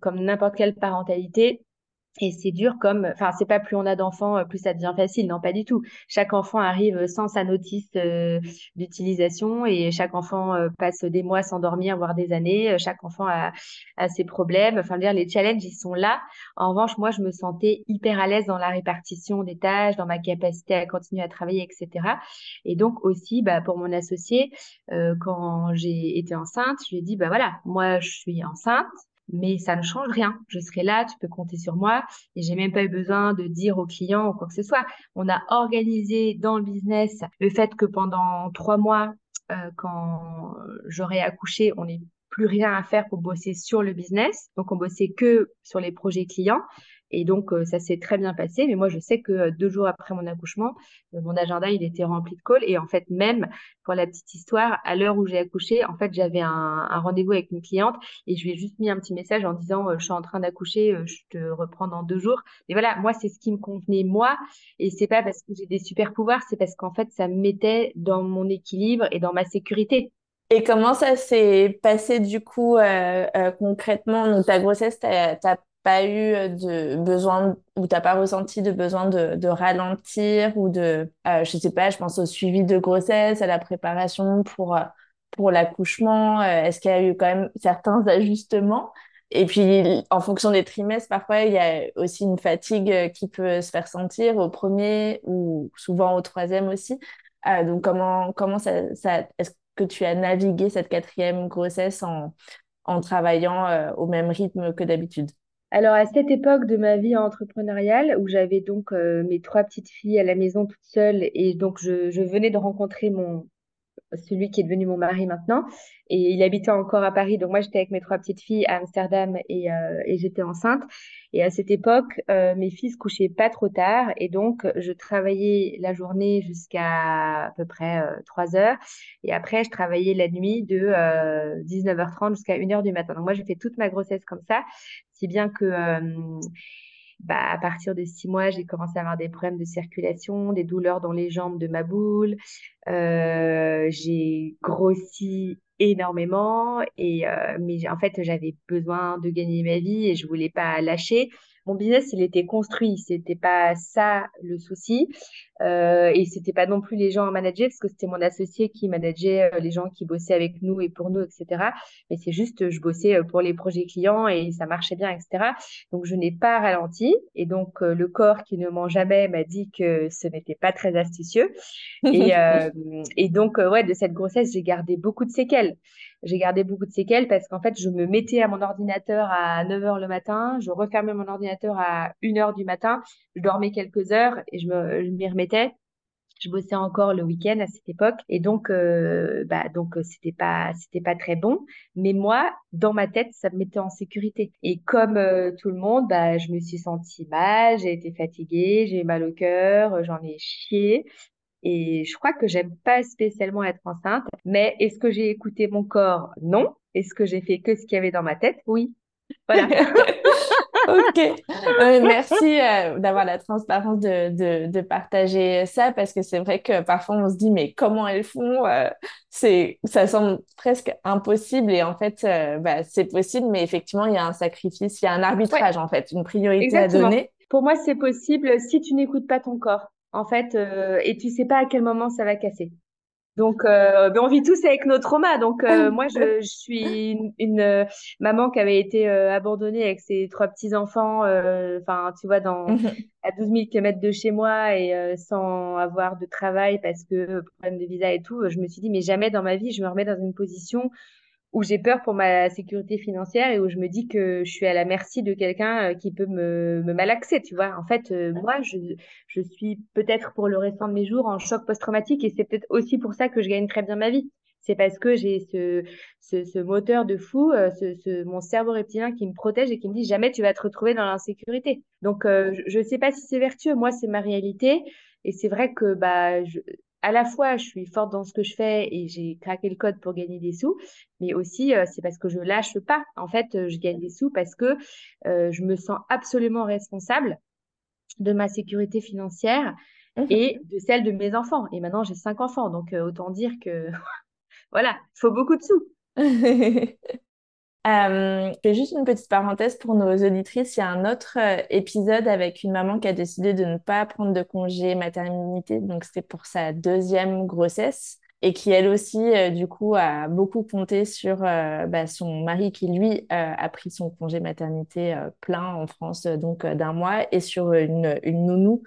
comme n'importe quelle parentalité. Et c'est dur comme, enfin, c'est pas plus on a d'enfants, euh, plus ça devient facile. Non, pas du tout. Chaque enfant arrive sans sa notice euh, d'utilisation et chaque enfant euh, passe des mois sans dormir, voire des années. Chaque enfant a, ses problèmes. Enfin, dire, les challenges, ils sont là. En revanche, moi, je me sentais hyper à l'aise dans la répartition des tâches, dans ma capacité à continuer à travailler, etc. Et donc aussi, bah, pour mon associé, quand j'ai été enceinte, je lui ai dit, bah voilà, moi, je suis enceinte mais ça ne change rien. Je serai là, tu peux compter sur moi et j'ai même pas eu besoin de dire aux clients ou quoi que ce soit. On a organisé dans le business le fait que pendant trois mois, euh, quand j'aurai accouché, on n'ait plus rien à faire pour bosser sur le business. Donc, on bossait que sur les projets clients. Et donc, euh, ça s'est très bien passé. Mais moi, je sais que euh, deux jours après mon accouchement, euh, mon agenda, il était rempli de calls. Et en fait, même pour la petite histoire, à l'heure où j'ai accouché, en fait, j'avais un, rendez-vous avec une cliente et je lui ai juste mis un petit message en disant, je suis en train d'accoucher, je te reprends dans deux jours. Et voilà, moi, c'est ce qui me convenait, moi. Et c'est pas parce que j'ai des super pouvoirs, c'est parce qu'en fait, ça me mettait dans mon équilibre et dans ma sécurité. Et comment ça s'est passé du coup concrètement? Donc ta grossesse, t'as pas eu euh, de besoin ou t'as pas ressenti de besoin de, de ralentir ou de euh, je sais pas je pense au suivi de grossesse à la préparation pour euh, pour l'accouchement euh, est-ce qu'il y a eu quand même certains ajustements? Et puis en fonction des trimestres parfois il y a aussi une fatigue qui peut se faire sentir au premier ou souvent au troisième aussi. Donc comment comment ça, est-ce que tu as navigué cette quatrième grossesse en en travaillant au même rythme que d'habitude? Alors, à cette époque de ma vie entrepreneuriale, où j'avais donc euh, mes trois petites filles à la maison toute seule, et donc je, je venais de rencontrer mon, celui qui est devenu mon mari maintenant. Et il habitait encore à Paris. Donc moi, j'étais avec mes trois petites filles à Amsterdam et, euh, et j'étais enceinte. Et à cette époque, euh, mes filles se couchaient pas trop tard. Et donc, je travaillais la journée jusqu'à à peu près euh, 3 heures. Et après, je travaillais la nuit de 19h30 euh, jusqu'à 1h du matin. Donc moi, j'ai fait toute ma grossesse comme ça. Si bien que bah, à partir de six mois, j'ai commencé à avoir des problèmes de circulation, des douleurs dans les jambes de ma boule. Euh, j'ai grossi énormément et euh, mais en fait j'avais besoin de gagner ma vie et je voulais pas lâcher mon business, il était construit. C'était pas ça le souci. Euh, et c'était pas non plus les gens à manager parce que c'était mon associé qui manageait euh, les gens qui bossaient avec nous et pour nous, etc. Mais c'est juste, je bossais euh, pour les projets clients et ça marchait bien, etc. Donc, je n'ai pas ralenti. Et donc, euh, le corps qui ne ment jamais m'a dit que ce n'était pas très astucieux. Et, et donc, ouais, de cette grossesse, j'ai gardé beaucoup de séquelles j'ai gardé beaucoup de séquelles parce qu'en fait, je me mettais à mon ordinateur à 9 h le matin, je refermais mon ordinateur à 1 h du matin, je dormais quelques heures et je m'y remettais. Je bossais encore le week-end à cette époque et donc, euh, bah, donc euh, c'était pas, c'était pas très bon. Mais moi, dans ma tête, ça me mettait en sécurité. Et comme euh, tout le monde, bah, je me suis sentie mal, j'ai été fatiguée, j'ai eu mal au cœur, j'en ai chié. Et je crois que j'aime pas spécialement être enceinte. Mais est-ce que j'ai écouté mon corps? Non. Est-ce que j'ai fait que ce qu'il y avait dans ma tête? Oui. Voilà. Ok, merci euh, d'avoir la transparence de, de, partager ça parce que c'est vrai que parfois on se dit mais comment elles font? Euh, c'est ça semble presque impossible et en fait euh, bah, c'est possible mais effectivement il y a un sacrifice, il y a un arbitrage en fait, une priorité à donner. Pour moi c'est possible si tu n'écoutes pas ton corps en fait et tu sais pas à quel moment ça va casser. Donc, euh, ben, on vit tous avec nos traumas. Donc, euh, moi, je, je, suis une, euh, maman qui avait été euh, abandonnée avec ses trois petits-enfants, enfin, tu vois, dans, à 12 000 km de chez moi et sans avoir de travail parce que problème de visa et tout. Je me suis dit, mais jamais dans ma vie, je me remets dans une position où j'ai peur pour ma sécurité financière et où je me dis que je suis à la merci de quelqu'un euh, qui peut me, me malaxer, tu vois. En fait, euh, moi, je, je suis peut-être pour le restant de mes jours en choc post-traumatique et c'est peut-être aussi pour ça que je gagne très bien ma vie. C'est parce que j'ai ce, ce, ce, moteur de fou, euh, ce, ce, mon cerveau reptilien qui me protège et qui me dit jamais tu vas te retrouver dans l'insécurité. Donc, je ne sais pas si c'est vertueux. Moi, c'est ma réalité. Et c'est vrai que bah, je, à la fois, je suis forte dans ce que je fais et j'ai craqué le code pour gagner des sous, mais aussi euh, c'est parce que je lâche pas. En fait, euh, je gagne des sous parce que euh, je me sens absolument responsable de ma sécurité financière mmh et de celle de mes enfants. Et maintenant, j'ai cinq enfants, donc autant dire que voilà, il faut beaucoup de sous. Euh, juste une petite parenthèse pour nos auditrices. Il y a un autre euh, épisode avec une maman qui a décidé de ne pas prendre de congé maternité, donc c'était pour sa deuxième grossesse, et qui elle aussi, euh, du coup, a beaucoup compté sur bah, son mari qui, lui, a pris son congé maternité plein en France, donc d'un mois, et sur une, une nounou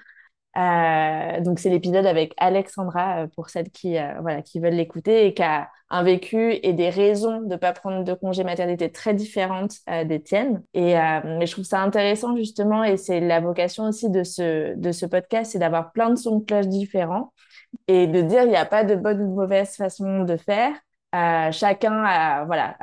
euh, donc c'est l'épisode avec Alexandra euh, pour celles qui euh, voilà qui veulent l'écouter et qui a un vécu et des raisons de pas prendre de congé maternité très différentes des tiennes. Et mais je trouve ça intéressant justement et c'est la vocation aussi de ce de ce podcast, c'est d'avoir plein de sons de cloche différents et de dire il n'y a pas de bonne ou mauvaise façon de faire. Euh, chacun a, voilà,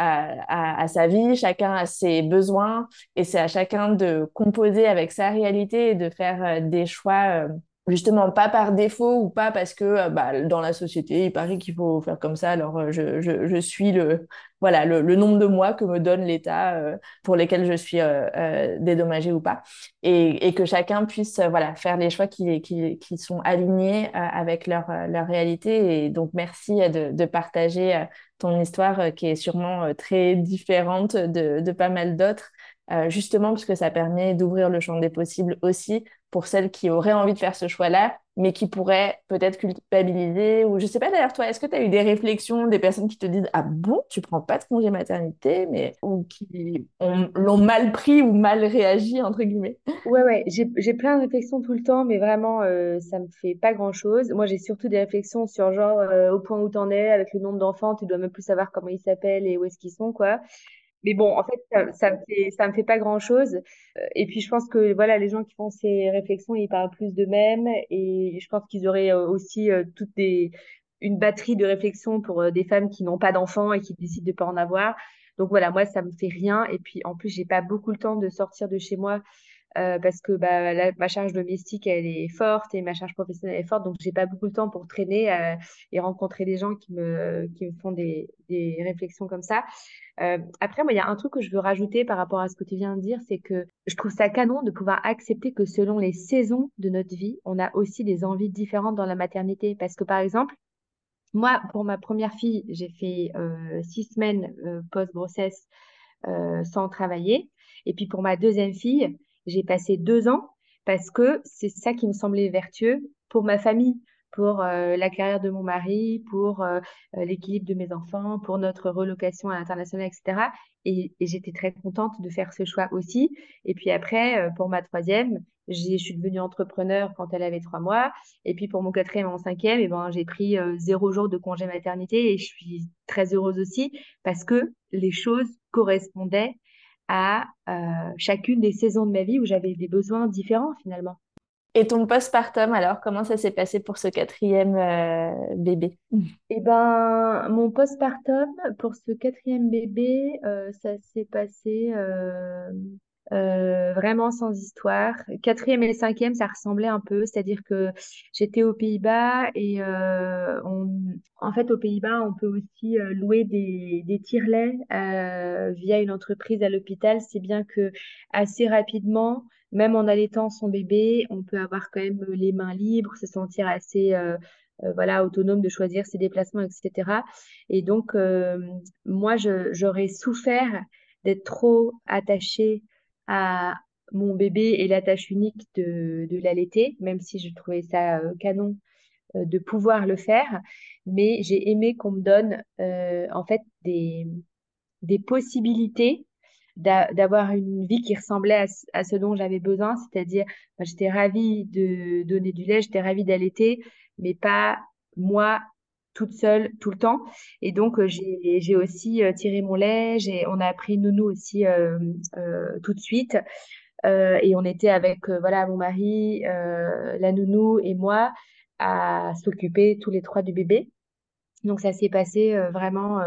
sa vie, chacun a ses besoins et c'est à chacun de composer avec sa réalité et de faire euh, des choix euh, justement pas par défaut ou pas parce que bah, dans la société il paraît qu'il faut faire comme ça alors je, je suis le voilà le, le, nombre de mois que me donne l'État euh, pour lesquels je suis euh, dédommagée ou pas. Et, que chacun puisse voilà faire les choix qui, qui, qui sont alignés avec leur, leur réalité. Et donc merci de, de partager ton histoire qui est sûrement très différente de, de pas mal d'autres justement parce que ça permet d'ouvrir le champ des possibles aussi pour celles qui auraient envie de faire ce choix-là, mais qui pourraient peut-être culpabiliser ou je sais pas d'ailleurs toi, est-ce que tu as eu des réflexions des personnes qui te disent ah bon, tu prends pas de congé maternité mais ou qui l'ont mal pris ou mal réagi entre guillemets? Ouais ouais, j'ai plein de réflexions tout le temps mais vraiment euh, ça me fait pas grand-chose. Moi, j'ai surtout des réflexions sur genre euh, au point où tu en es avec le nombre d'enfants, tu dois même plus savoir comment ils s'appellent et où est-ce qu'ils sont quoi. Mais bon, en fait, ça, ça me fait, ça me fait pas grand-chose. Euh, et puis, je pense que voilà, les gens qui font ces réflexions, ils parlent plus d'eux-mêmes. Et je pense qu'ils auraient euh, aussi euh, toutes des, une batterie de réflexions pour des femmes qui n'ont pas d'enfants et qui décident de pas en avoir. Donc voilà, moi, ça me fait rien. Et puis, en plus, j'ai pas beaucoup le temps de sortir de chez moi euh, parce que bah, ma charge domestique elle est forte et ma charge professionnelle est forte donc j'ai pas beaucoup de temps pour traîner euh, et rencontrer des gens qui me qui me font des, des réflexions comme ça. Euh, après moi il y a un truc que je veux rajouter par rapport à ce que tu viens de dire c'est que je trouve ça canon de pouvoir accepter que selon les saisons de notre vie on a aussi des envies différentes dans la maternité. Parce que par exemple moi pour ma première fille j'ai fait six semaines euh, post grossesse sans travailler. Et puis pour ma deuxième fille j'ai passé deux ans parce que c'est ça qui me semblait vertueux pour ma famille, pour euh, la carrière de mon mari, pour euh, euh, l'équilibre de mes enfants, pour notre relocation à l'international, etc. Et, j'étais très contente de faire ce choix aussi. Et puis après, pour ma troisième, je suis devenue entrepreneur quand elle avait trois mois. Et puis pour mon quatrième et mon cinquième, eh ben, j'ai pris zéro jour de congé maternité et je suis très heureuse aussi parce que les choses correspondaient à euh, chacune des saisons de ma vie où j'avais des besoins différents finalement. Et ton postpartum, alors, comment ça s'est passé pour ce quatrième euh, bébé? Eh ben, mon postpartum, pour ce quatrième bébé, euh, ça s'est passé euh, vraiment sans histoire. Quatrième et cinquième, ça ressemblait un peu, c'est-à-dire que j'étais aux Pays-Bas et euh, en fait, aux Pays-Bas, on peut aussi euh, louer des, des tire-laits via une entreprise à l'hôpital, c'est bien que assez rapidement, même en allaitant son bébé, on peut avoir quand même les mains libres, se sentir assez voilà, autonome de choisir ses déplacements, etc. Et donc, moi, j'aurais souffert d'être trop attachée à mon bébé et la tâche unique de, l'allaiter, même si je trouvais ça euh, canon euh, de pouvoir le faire. Mais j'ai aimé qu'on me donne euh, en fait des, des possibilités d'avoir une vie qui ressemblait à, ce dont j'avais besoin, c'est-à-dire j'étais ravie de donner du lait, j'étais ravie d'allaiter, mais pas moi toute seule tout le temps. Et donc, euh, j'ai aussi euh, tiré mon lait, on a appris nounou aussi euh, tout de suite. et on était avec voilà mon mari, la nounou et moi à s'occuper tous les trois du bébé. Donc, ça s'est passé vraiment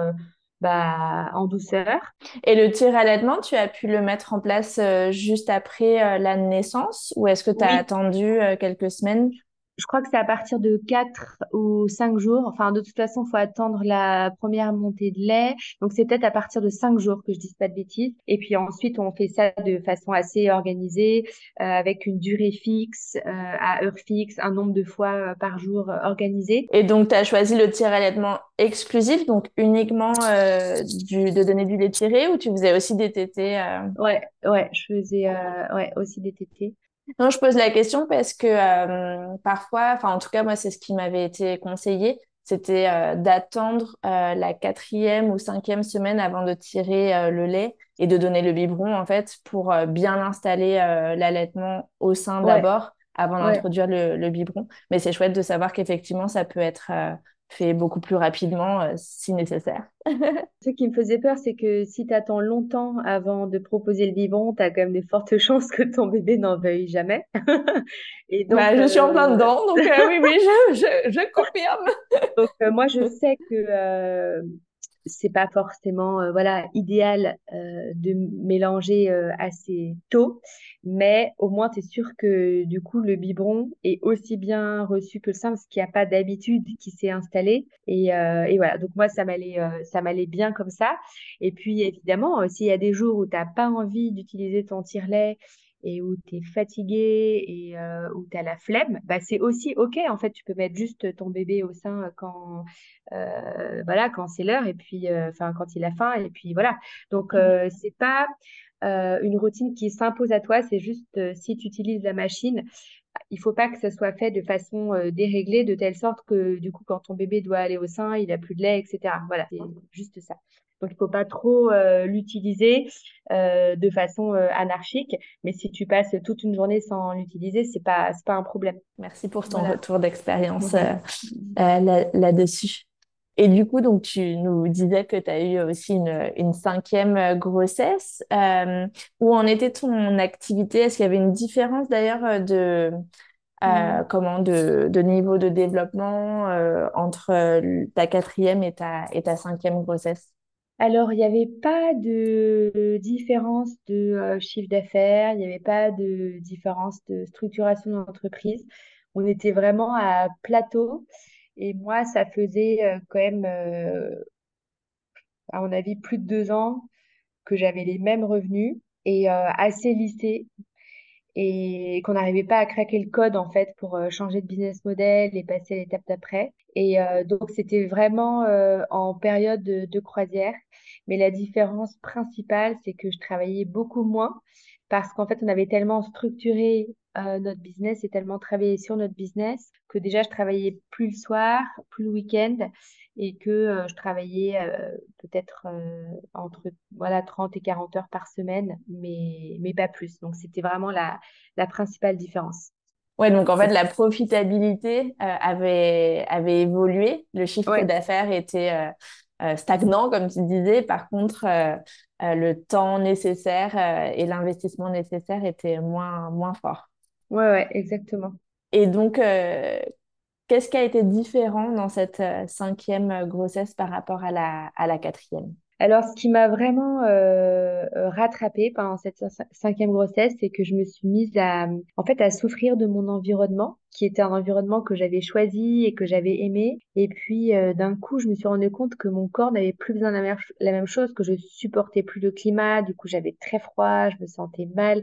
bah, en douceur. Et le tir allaitement, tu as pu le mettre en place juste après la naissance ou est-ce que tu as attendu quelques semaines? Je crois que c'est à partir de 4 ou 5 jours. Enfin, de toute façon, il faut attendre la première montée de lait. Donc, c'est peut-être à partir de 5 jours que je dise pas de bêtises. Et puis ensuite, on fait ça de façon assez organisée, euh, avec une durée fixe, euh, à heure fixe, un nombre de fois euh, par jour organisé. Et donc, tu as choisi le tir allaitement exclusif, donc uniquement du, de donner du lait tiré, ou tu faisais aussi des tétés Ouais, ouais, je faisais ouais, aussi des tétés. Non, je pose la question parce que euh, parfois, enfin en tout cas moi c'est ce qui m'avait été conseillé, c'était euh, d'attendre euh, la quatrième ou cinquième semaine avant de tirer le lait et de donner le biberon en fait pour bien installer l'allaitement au sein d'abord avant d'introduire le, le, biberon. Mais c'est chouette de savoir qu'effectivement ça peut être fait beaucoup plus rapidement euh, si nécessaire. Ce qui me faisait peur, c'est que si tu attends longtemps avant de proposer le biberon, tu as quand même des fortes chances que ton bébé n'en veuille jamais. Et donc, bah, je suis en plein euh, dedans, donc euh, oui, oui, je, je, je confirme. donc moi, je sais que c'est pas forcément euh, voilà idéal euh, de mélanger euh, assez tôt, mais au moins tu es sûr que du coup le biberon est aussi bien reçu que le sein parce qu'il n'y a pas d'habitude qui s'est installée et, et, voilà. Donc moi ça m'allait ça m'allait bien comme ça. Et puis évidemment s'il y a des jours où tu n'as pas envie d'utiliser ton tire-lait et où tu es fatigué et euh, où tu as la flemme, bah, c'est aussi OK. En fait, tu peux mettre juste ton bébé au sein quand, euh, voilà, quand c'est l'heure et puis, euh, enfin, quand il a faim. Et puis voilà. Donc, mmh. c'est pas une routine qui s'impose à toi. C'est juste si tu utilises la machine, il faut pas que ça soit fait de façon déréglée, de telle sorte que du coup, quand ton bébé doit aller au sein, il a plus de lait, etc. Voilà, c'est juste ça. Donc, il faut pas trop euh, l'utiliser euh, de façon euh, anarchique. Mais si tu passes toute une journée sans l'utiliser, c'est pas c'est pas un problème. Merci pour ton retour d'expérience là-dessus. Et du coup, donc tu nous disais que tu as eu aussi une, une cinquième grossesse. où en était ton activité? Est-ce qu'il y avait une différence d'ailleurs de mmh. comment de, de, niveau de développement entre ta quatrième et ta, et ta cinquième grossesse? Alors, il n'y avait pas de différence de euh, chiffre d'affaires, il n'y avait pas de différence de structuration d'entreprise. On était vraiment à plateau. Et moi, ça faisait euh, quand même, euh, à mon avis, plus de deux ans que j'avais les mêmes revenus et assez lissés et qu'on n'arrivait pas à craquer le code en fait pour euh, changer de business model et passer à l'étape d'après. Et euh, donc c'était vraiment euh, en période de, croisière. Mais la différence principale, c'est que je travaillais beaucoup moins parce qu'en fait on avait tellement structuré notre business et tellement travaillé sur notre business que déjà je travaillais plus le soir, plus le week-end et que je travaillais peut-être entre voilà 30 et 40 heures par semaine, mais, mais pas plus. Donc c'était vraiment la, la principale différence. Ouais, donc en fait, la profitabilité avait, avait évolué. Le chiffre d'affaires était stagnant, comme tu disais. Par contre, le temps nécessaire et l'investissement nécessaire étaient moins, moins forts. Ouais, ouais, exactement. Et donc, Qu'est-ce qui a été différent dans cette euh, cinquième euh, grossesse par rapport à la, à la quatrième? Alors, ce qui m'a vraiment euh, euh, rattrapée pendant cette cinquième grossesse, c'est que je me suis mise à, en fait, à souffrir de mon environnement, qui était un environnement que j'avais choisi et que j'avais aimé. Et puis, d'un coup, je me suis rendu compte que mon corps n'avait plus besoin de la, la même chose, que je supportais plus le climat. Du coup, j'avais très froid, je me sentais mal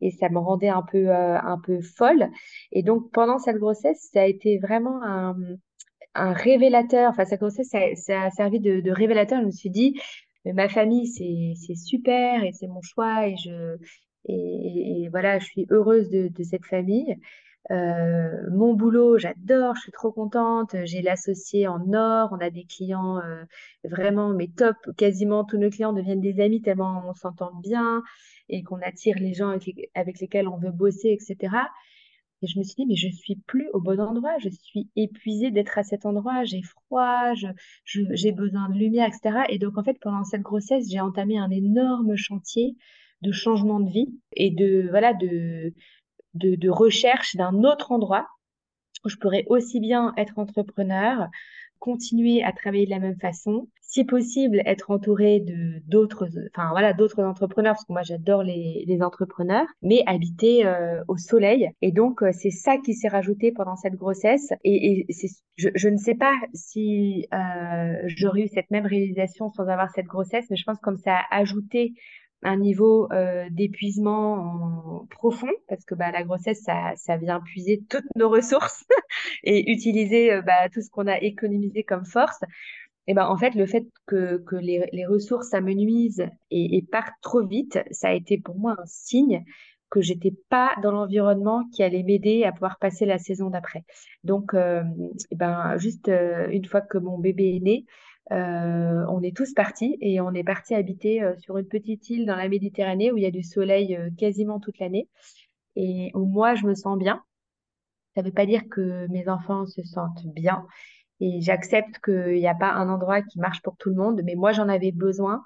et ça me rendait un peu, un peu folle. Et donc, pendant cette grossesse, ça a été vraiment un révélateur, enfin, sa grossesse, ça, ça a servi de, révélateur. Je me suis dit, ma famille, c'est super et c'est mon choix et je, et, voilà, je suis heureuse de cette famille. Euh, mon boulot, j'adore, je suis trop contente. J'ai l'associé en or, on a des clients euh, vraiment, mais top. Quasiment tous nos clients deviennent des amis tellement on s'entend bien et qu'on attire les gens avec, lesquels on veut bosser, etc. Et je me suis dit, mais je suis plus au bon endroit, je suis épuisée d'être à cet endroit, j'ai froid, j'ai besoin de lumière, etc. Et donc, en fait, pendant cette grossesse, j'ai entamé un énorme chantier de changement de vie et de, voilà, de, de, recherche d'un autre endroit où je pourrais aussi bien être entrepreneur, continuer à travailler de la même façon, si possible être entouré de d'autres enfin voilà d'autres entrepreneurs parce que moi j'adore les, entrepreneurs mais habiter euh, au soleil. Et donc euh, c'est ça qui s'est rajouté pendant cette grossesse. Et, je, ne sais pas si euh, j'aurais eu cette même réalisation sans avoir cette grossesse mais je pense comme ça a ajouté un niveau euh, d'épuisement profond parce que bah, la grossesse ça, ça vient puiser toutes nos ressources et utiliser euh, bah, tout ce qu'on a économisé comme force. Et ben en fait le fait que, que les, les ressources s'amenuisent et, et partent trop vite ça a été pour moi un signe que j'étais pas dans l'environnement qui allait m'aider à pouvoir passer la saison d'après. Donc euh, ben juste une fois que mon bébé est né euh, on est tous partis et on est parti habiter euh, sur une petite île dans la Méditerranée où il y a du soleil euh, quasiment toute l'année et où moi je me sens bien. Ça ne veut pas dire que mes enfants se sentent bien et j'accepte qu'il n'y a pas un endroit qui marche pour tout le monde, mais moi j'en avais besoin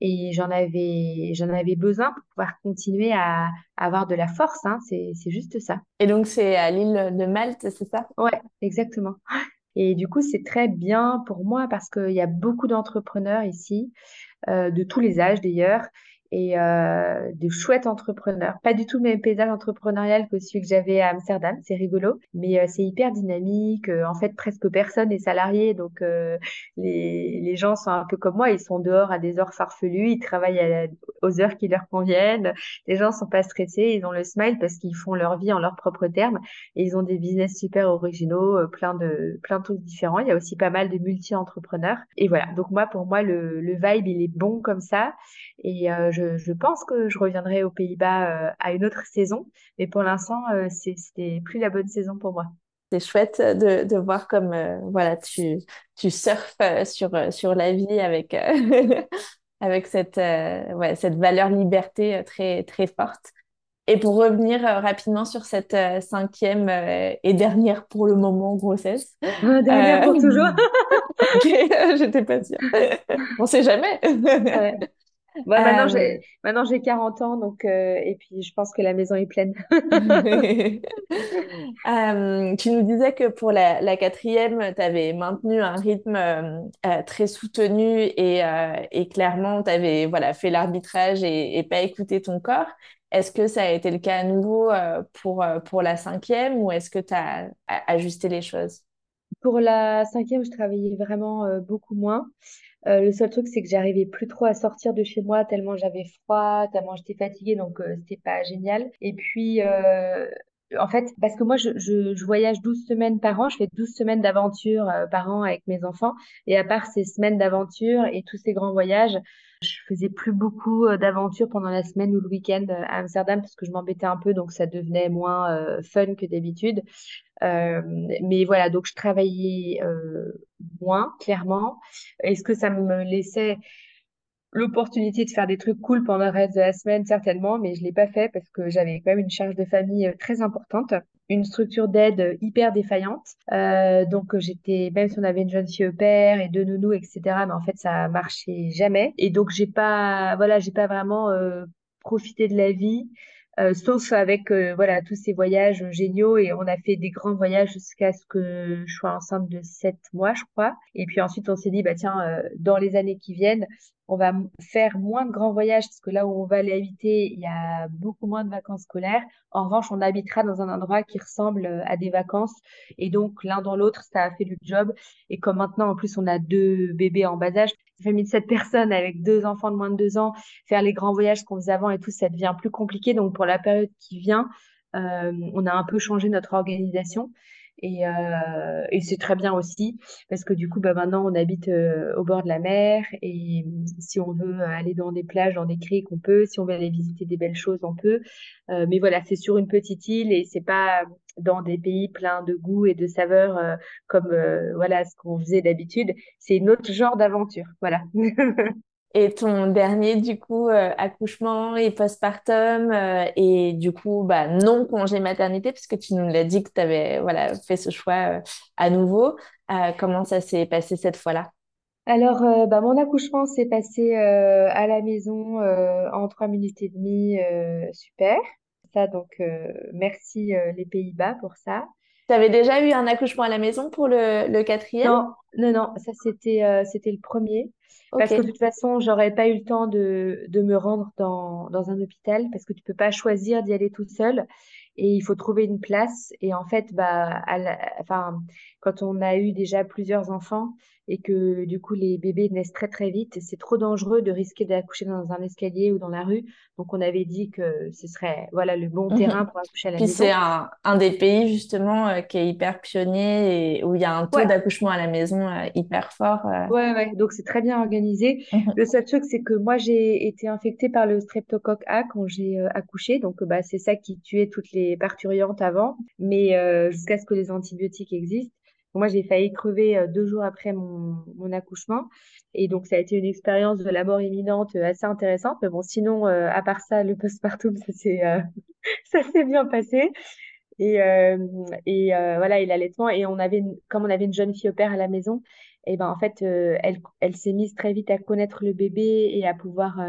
et j'en avais j'en avais besoin pour pouvoir continuer à, avoir de la force. Hein. C'est c'est juste ça. Et donc c'est à l'île de Malte, c'est ça? Ouais, exactement. Et du coup, c'est très bien pour moi parce qu'il y a beaucoup d'entrepreneurs ici, euh, de tous les âges d'ailleurs, et euh, de chouettes entrepreneurs. Pas du tout le même paysage entrepreneurial que celui que j'avais à Amsterdam, c'est rigolo, mais euh, c'est hyper dynamique. Euh, en fait, presque personne n'est salarié, donc euh, les, les gens sont un peu comme moi, ils sont dehors à des heures farfelues, ils travaillent aux heures qui leur conviennent. Les gens sont pas stressés, ils ont le smile parce qu'ils font leur vie en leurs propres termes et ils ont des business super originaux, euh, plein de plein de trucs différents. Il y a aussi pas mal de multi-entrepreneurs. Et voilà, donc moi pour moi le, le vibe il est bon comme ça et je je, pense que je reviendrai aux Pays-Bas euh, à une autre saison, mais pour l'instant, euh, c'était plus la bonne saison pour moi. C'est chouette de, de voir comme euh, voilà tu, tu surfes sur, sur la vie avec, avec cette, ouais, cette valeur liberté très, très forte. Et pour revenir rapidement sur cette cinquième et dernière pour le moment grossesse. dernière pour toujours. ok, j'étais pas sûre. On sait jamais. Ouais. Bah, maintenant, j'ai, euh, maintenant, j'ai 40 ans, donc, euh, et puis je pense que la maison est pleine. euh, tu nous disais que pour la, la quatrième, tu avais maintenu un rythme euh, très soutenu et, et clairement, tu avais voilà, fait l'arbitrage et, et, pas écouté ton corps. Est-ce que ça a été le cas à nouveau pour, pour la cinquième ou est-ce que tu as ajusté les choses? Pour la cinquième, je travaillais vraiment beaucoup moins. Euh, le seul truc, c'est que j'arrivais plus trop à sortir de chez moi tellement j'avais froid, tellement j'étais fatiguée, donc euh, c'était pas génial. Et puis, euh, en fait, parce que moi, je, je, voyage 12 semaines par an, je fais 12 semaines d'aventure euh, par an avec mes enfants. Et à part ces semaines d'aventure et tous ces grands voyages, je faisais plus beaucoup euh, d'aventures pendant la semaine ou le week-end à Amsterdam parce que je m'embêtais un peu, donc ça devenait moins fun que d'habitude. Euh, mais voilà, donc je travaillais euh, moins, clairement. Est-ce que ça me laissait l'opportunité de faire des trucs cool pendant le reste de la semaine, certainement, mais je l'ai pas fait parce que j'avais quand même une charge de famille euh, très importante, une structure d'aide hyper défaillante. Euh, donc j'étais, même si on avait une jeune fille au père et deux nounous, etc., mais en fait ça marchait jamais. Et donc j'ai pas, voilà, j'ai pas vraiment euh, profité de la vie. Euh, sauf avec euh, voilà tous ces voyages géniaux et on a fait des grands voyages jusqu'à ce que je sois enceinte de sept mois je crois et puis ensuite on s'est dit bah tiens euh, dans les années qui viennent on va faire moins de grands voyages parce que là où on va aller habiter, il y a beaucoup moins de vacances scolaires. En revanche, on habitera dans un endroit qui ressemble euh, à des vacances. Et donc, l'un dans l'autre, ça a fait le job. Et comme maintenant, en plus, on a deux bébés en bas âge, famille de sept personnes avec deux enfants de moins de deux ans, faire les grands voyages qu'on faisait avant et tout, ça devient plus compliqué. Donc, pour la période qui vient, euh, on a un peu changé notre organisation. Et, euh, et c'est très bien aussi parce que du coup, bah, maintenant, on habite euh, au bord de la mer et si on veut aller dans des plages, dans des criques, on peut. Si on veut aller visiter des belles choses, on peut. Euh, mais voilà, c'est sur une petite île et c'est pas dans des pays pleins de goût et de saveurs euh, comme euh, voilà ce qu'on faisait d'habitude. C'est un autre genre d'aventure. Voilà. Et ton dernier, du coup, euh, accouchement et postpartum, euh, et du coup, bah, non congé maternité, puisque tu nous l'as dit que tu avais voilà, fait ce choix euh, à nouveau. comment ça s'est passé cette fois-là? Alors, bah, mon accouchement s'est passé à la maison en trois minutes et demie. super. Ça, donc, merci les Pays-Bas pour ça. Tu avais déjà eu un accouchement à la maison pour le, le quatrième? Non, non, non, ça c'était c'était le premier. Parce que de toute façon, j'aurais pas eu le temps de, de me rendre dans, dans un hôpital parce que tu peux pas choisir d'y aller tout seul et il faut trouver une place. Et en fait, bah, enfin, quand on a eu déjà plusieurs enfants et que du coup les bébés naissent très très vite, c'est trop dangereux de risquer d'accoucher dans un escalier ou dans la rue. Donc on avait dit que ce serait voilà le bon mhm. terrain pour accoucher à la Puis maison. c'est un, un, des pays justement euh, qui est hyper pionnier et où il y a un taux d'accouchement à la maison euh, hyper fort. Euh. Ouais ouais, donc c'est très bien organisé. Mhm. Le seul truc c'est que moi j'ai été infectée par le streptocoque A quand j'ai accouché, donc bah c'est ça qui tuait toutes les parturientes avant, mais jusqu'à ce que les antibiotiques existent. Moi, j'ai failli crever euh, deux jours après mon, accouchement. Et donc, ça a été une expérience de la mort imminente euh, assez intéressante. Mais bon, sinon, euh, à part ça, le postpartum, ça s'est ça s'est bien passé. Et, et voilà, et l'allaitement. Et on avait, comme on avait une jeune fille au père à la maison, et ben en fait, elle, elle s'est mise très vite à connaître le bébé et à pouvoir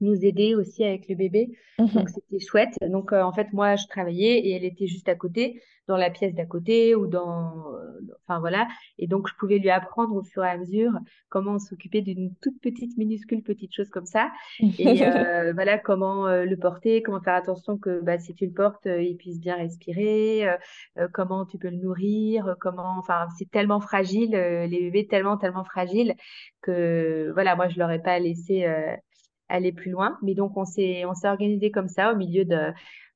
nous aider aussi avec le bébé. Donc mhm. c'était chouette. Donc en fait moi je travaillais et elle était juste à côté dans la pièce d'à côté ou dans, enfin voilà. Et donc, je pouvais lui apprendre au fur et à mesure comment s'occuper d'une toute petite, minuscule petite chose comme ça. Et euh, voilà, comment euh, le porter, comment faire attention que bah, si tu le portes, euh, il puisse bien respirer, comment tu peux le nourrir, comment, enfin, c'est tellement fragile, les bébés tellement, tellement fragiles que voilà, moi, je leur ai pas laissé aller plus loin. Mais donc, on s'est, on s'est organisé comme ça au milieu de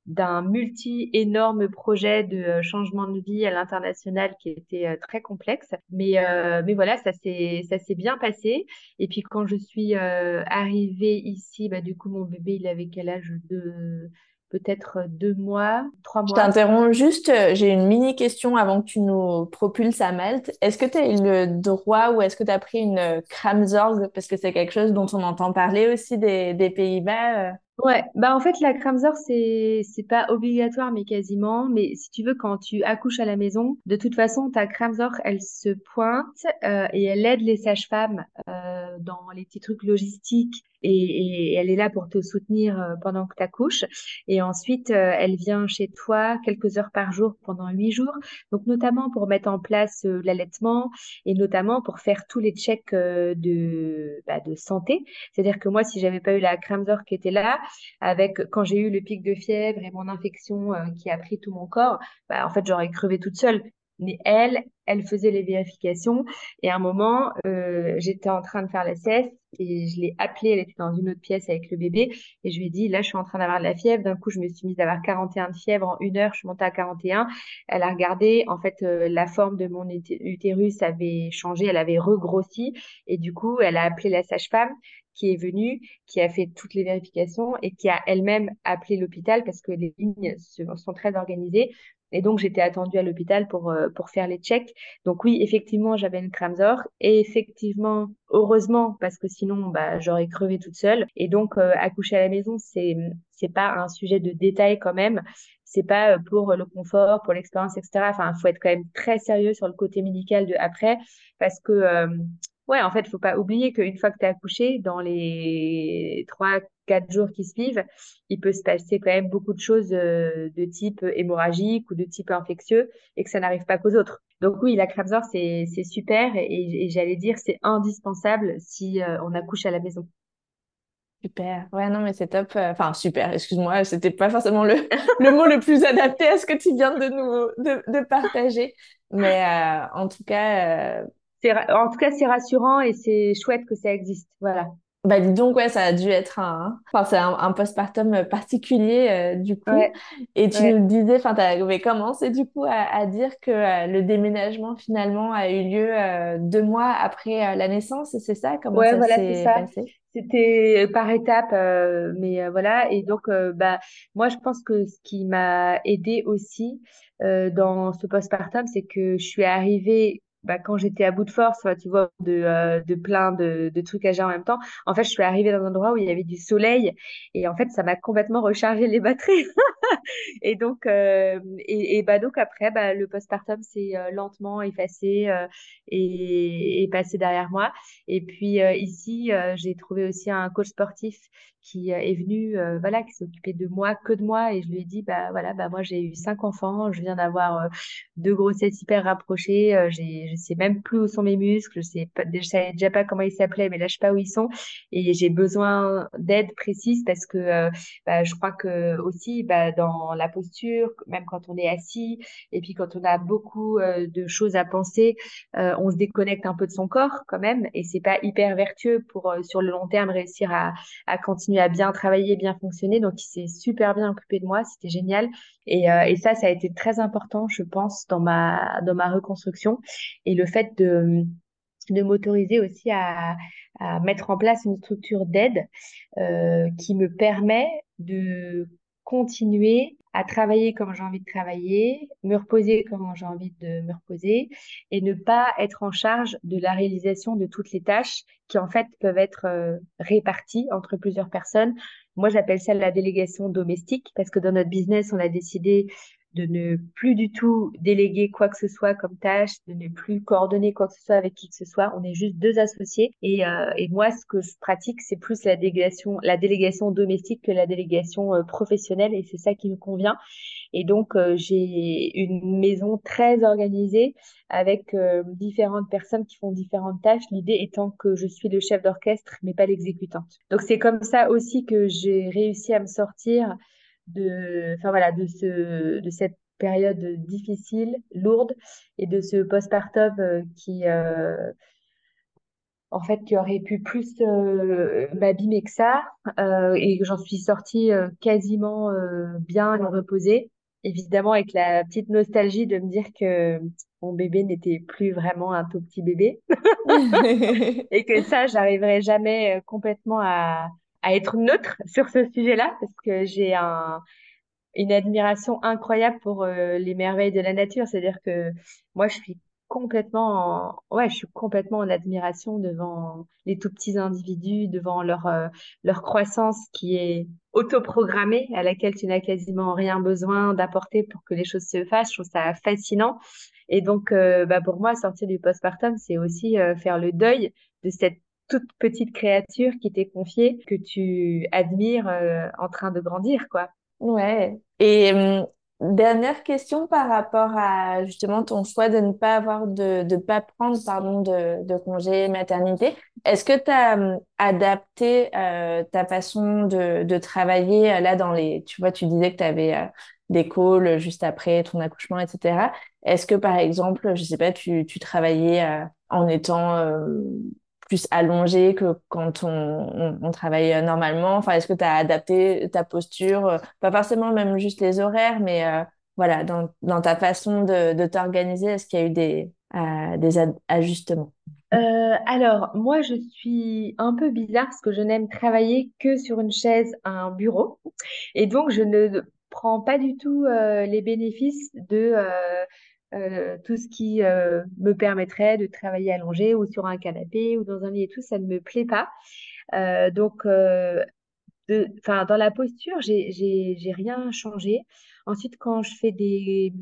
d'un multi-énorme projet de euh, changement de vie à l'international qui était euh, très complexe. Mais, euh, mais voilà, ça s'est, ça s'est bien passé. Et puis quand je suis arrivée ici, bah, du coup, mon bébé, il avait quel âge? De peut-être deux mois, trois mois. Je t'interromps juste, j'ai une mini question avant que tu nous propulses à Malte. Est-ce que tu as eu le droit ou est-ce que tu as pris une Kramzorg parce que c'est quelque chose dont on entend parler aussi des, des Pays-Bas Ouais, bah en fait la Kramzor c'est c'est pas obligatoire mais quasiment. Mais si tu veux quand tu accouches à la maison de toute façon ta Kramzor elle se pointe euh, et elle aide les sages-femmes euh, dans les petits trucs logistiques et, et, elle est là pour te soutenir euh, pendant que tu accouches et ensuite euh, elle vient chez toi quelques heures par jour pendant huit jours. Donc notamment pour mettre en place euh, l'allaitement et notamment pour faire tous les checks de bah, de santé. C'est-à-dire que moi si j'avais pas eu la Kramzor qui était là avec quand j'ai eu le pic de fièvre et mon infection euh, qui a pris tout mon corps, bah, en fait, j'aurais crevé toute seule. Mais elle, elle faisait les vérifications. Et à un moment, euh, j'étais en train de faire la cesse et je l'ai appelée. Elle était dans une autre pièce avec le bébé. Et je lui ai dit, là, je suis en train d'avoir de la fièvre. D'un coup, je me suis mise à avoir 41 de fièvre. En une heure, je suis montée à 41. Elle a regardé. En fait, euh, la forme de mon utérus avait changé. Elle avait regrossi. Et du coup, elle a appelé la sage-femme qui est venue, qui a fait toutes les vérifications et qui a elle-même appelé l'hôpital parce que les lignes sont très organisées. Et donc, j'étais attendue à l'hôpital pour, euh, pour faire les checks. Donc oui, effectivement, j'avais une Kramzor. Et effectivement, heureusement, parce que sinon, bah, j'aurais crevé toute seule. Et donc, euh, accoucher à la maison, c'est, c'est pas un sujet de détail quand même. C'est pas euh, pour le confort, pour l'expérience, etc. Enfin, faut être quand même très sérieux sur le côté médical de après. Parce que, Ouais, en fait, faut pas oublier qu'une fois que tu as accouché, dans les trois, quatre jours qui suivent, il peut se passer quand même beaucoup de choses euh, de type hémorragique ou de type infectieux et que ça n'arrive pas qu'aux autres. Donc oui, la crème c'est c'est super et, j'allais dire c'est indispensable si euh, on accouche à la maison. Super. Ouais, non, mais c'est top. Enfin, super. Excuse-moi, c'était pas forcément le, le mot le plus adapté à ce que tu viens de nous de, de partager. Mais euh, en tout cas, en tout cas, c'est rassurant et c'est chouette que ça existe. Voilà. Bah dis donc, ouais, ça a dû être un, enfin, c'est un, postpartum particulier euh, du coup. Et tu nous disais, enfin, tu avais commencé du coup à, dire que euh, le déménagement finalement a eu lieu euh, deux mois après la naissance, c'est ça? Comment ouais, ça voilà, s'est passé? C'était par étapes, mais voilà. Et donc, bah, moi, je pense que ce qui m'a aidé aussi dans ce postpartum, c'est que je suis arrivée bah, quand j'étais à bout de force, tu vois, de, euh, de plein de, de trucs à gérer en même temps, en fait, je suis arrivée dans un endroit où il y avait du soleil et en fait, ça m'a complètement rechargé les batteries. et donc, euh, et, et, bah, donc après, bah, le postpartum s'est euh, lentement effacé et, et, passé derrière moi. Et puis ici, j'ai trouvé aussi un coach sportif qui est venu, voilà, qui s'est occupé de moi, que de moi, et je lui ai dit, bah voilà, bah moi j'ai eu cinq enfants, je viens d'avoir deux grossesses hyper rapprochées, j'ai je sais même plus où sont mes muscles, je sais pas, je savais déjà pas comment ils s'appelaient, mais là je sais pas où ils sont, et j'ai besoin d'aide précise parce que euh, bah, je crois que aussi bah, dans la posture, même quand on est assis, et puis quand on a beaucoup euh, de choses à penser, euh, on se déconnecte un peu de son corps quand même, et c'est pas hyper vertueux pour sur le long terme réussir à, à continuer à bien travailler, bien fonctionner. Donc il s'est super bien occupé de moi, c'était génial. Et, et ça, ça a été très important, je pense, dans ma dans ma reconstruction et le fait de, de m'autoriser aussi à, à, mettre en place une structure d'aide euh, qui me permet de continuer à travailler comme j'ai envie de travailler, me reposer comme j'ai envie de me reposer et ne pas être en charge de la réalisation de toutes les tâches qui en fait peuvent être euh, réparties entre plusieurs personnes. Moi, j'appelle ça la délégation domestique parce que dans notre business, on a décidé de ne plus du tout déléguer quoi que ce soit comme tâche, de ne plus coordonner quoi que ce soit avec qui que ce soit. On est juste deux associés. Et, euh, et moi, ce que je pratique, c'est plus la délégation, la délégation domestique que la délégation euh, professionnelle. Et c'est ça qui me convient. Et donc, euh, j'ai une maison très organisée avec différentes personnes qui font différentes tâches. L'idée étant que je suis le chef d'orchestre, mais pas l'exécutante. Donc, c'est comme ça aussi que j'ai réussi à me sortir de, enfin voilà, de ce, de cette période difficile, lourde, et de ce postpartum euh, qui, euh, en fait, qui aurait pu plus euh, m'abîmer que ça, et que j'en suis sortie quasiment bien reposée. Évidemment, avec la petite nostalgie de me dire que mon bébé n'était plus vraiment un tout petit bébé, et que ça, j'arriverai jamais complètement à, à être neutre sur ce sujet-là parce que j'ai un, une admiration incroyable pour euh, les merveilles de la nature. C'est-à-dire que moi, je suis complètement en, ouais, je suis complètement en admiration devant les tout petits individus, devant leur, euh, leur croissance qui est autoprogrammée, à laquelle tu n'as quasiment rien besoin d'apporter pour que les choses se fassent. Je trouve ça fascinant. Et donc, euh, bah pour moi, sortir du postpartum, c'est aussi faire le deuil de cette toute petite créature qui t'est confiée, que tu admires euh, en train de grandir, quoi. Ouais. Et hum, dernière question par rapport à justement ton choix de ne pas avoir de, de pas prendre, pardon, de, de congé maternité. Est-ce que tu as hum, adapté euh, ta façon de, de travailler euh, là dans les, tu vois, tu disais que tu avais des calls juste après ton accouchement, etc. Est-ce que par exemple, je sais pas, tu, tu travaillais en étant plus allongé que quand on, travaille normalement? Enfin, est-ce que tu as adapté ta posture euh, Pas forcément même juste les horaires, mais euh, voilà, dans, ta façon de, t'organiser, est-ce qu'il y a eu des, euh, ajustements? Alors, moi, je suis un peu bizarre parce que je n'aime travailler que sur une chaise à un bureau. Et donc, je ne prends pas du tout les bénéfices de euh, tout ce qui euh, me permettrait de travailler allongé ou sur un canapé ou dans un lit et tout, ça ne me plaît pas. Euh, donc, dans la posture, j'ai, rien changé. Ensuite, quand je fais des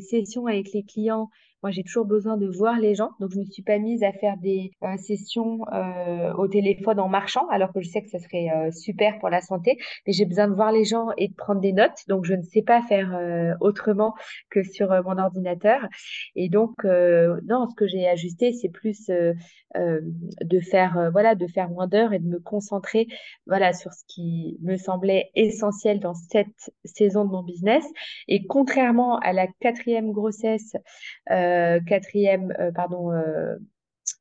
sessions avec les clients, Moi, j'ai toujours besoin de voir les gens. Donc, je ne me suis pas mise à faire des euh, sessions euh, au téléphone en marchant, alors que je sais que ça serait euh, super pour la santé. Mais j'ai besoin de voir les gens et de prendre des notes. Donc, je ne sais pas faire autrement que sur mon ordinateur. Et donc, non, ce que j'ai ajusté, c'est plus de faire, voilà, de faire moins d'heures et de me concentrer, voilà, sur ce qui me semblait essentiel dans cette saison de mon business. Et contrairement à la quatrième grossesse, quatrième, euh, pardon, euh,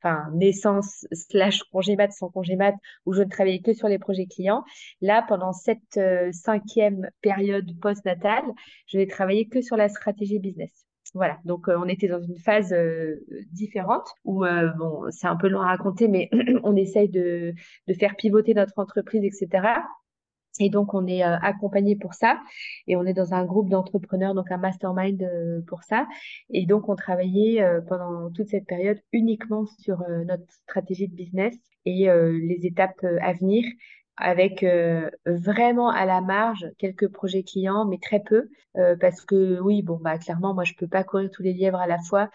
enfin naissance slash congé mat sans congé mat où je ne travaillais que sur les projets clients. Là, pendant cette cinquième période post-natale, je n'ai travaillé que sur la stratégie business. Voilà, donc on était dans une phase différente où, bon, c'est un peu long à raconter, mais on essaye de, de faire pivoter notre entreprise, etc. Et donc, on est euh, accompagné pour ça. Et on est dans un groupe d'entrepreneurs, donc un mastermind euh, pour ça. Et donc, on travaillait euh, pendant toute cette période uniquement sur notre stratégie de business et les étapes à venir avec vraiment à la marge quelques projets clients, mais très peu, parce que oui, bon, bah clairement, moi, je peux pas courir tous les lièvres à la fois.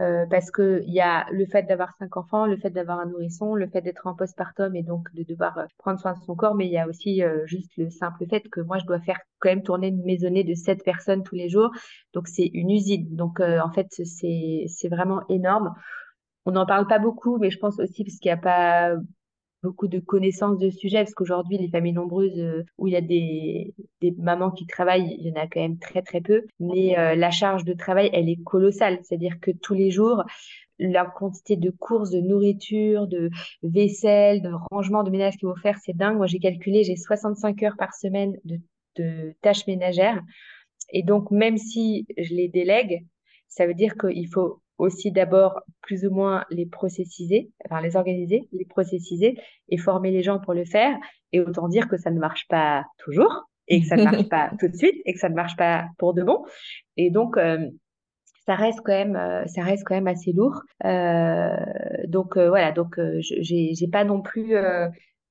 Euh, parce qu'il y a le fait d'avoir cinq enfants, le fait d'avoir un nourrisson, le fait d'être en postpartum et donc de devoir euh, prendre soin de son corps, mais il y a aussi euh, juste le simple fait que moi, je dois faire quand même tourner une maisonnée de sept personnes tous les jours. Donc, c'est une usine. Donc, en fait, c'est, c'est vraiment énorme. On n'en parle pas beaucoup, mais je pense aussi parce qu'il n'y a pas beaucoup de connaissances de sujet, parce qu'aujourd'hui, les familles nombreuses euh, où il y a des, des, mamans qui travaillent, il y en a quand même très très peu, mais euh, la charge de travail, elle est colossale, c'est-à-dire que tous les jours, la quantité de courses, de nourriture, de vaisselle, de rangement, de ménage qu'il faut faire, c'est dingue. Moi, j'ai calculé, j'ai 65 heures par semaine de, de tâches ménagères. Et donc, même si je les délègue, ça veut dire qu'il faut aussi d'abord plus ou moins les processiser, enfin les organiser, les processiser et former les gens pour le faire. Et autant dire que ça ne marche pas toujours et que ça ne marche pas tout de suite et que ça ne marche pas pour de bon. Et donc, euh, ça reste quand même, euh, ça reste quand même assez lourd. Euh, donc voilà, donc j'ai, j'ai pas non plus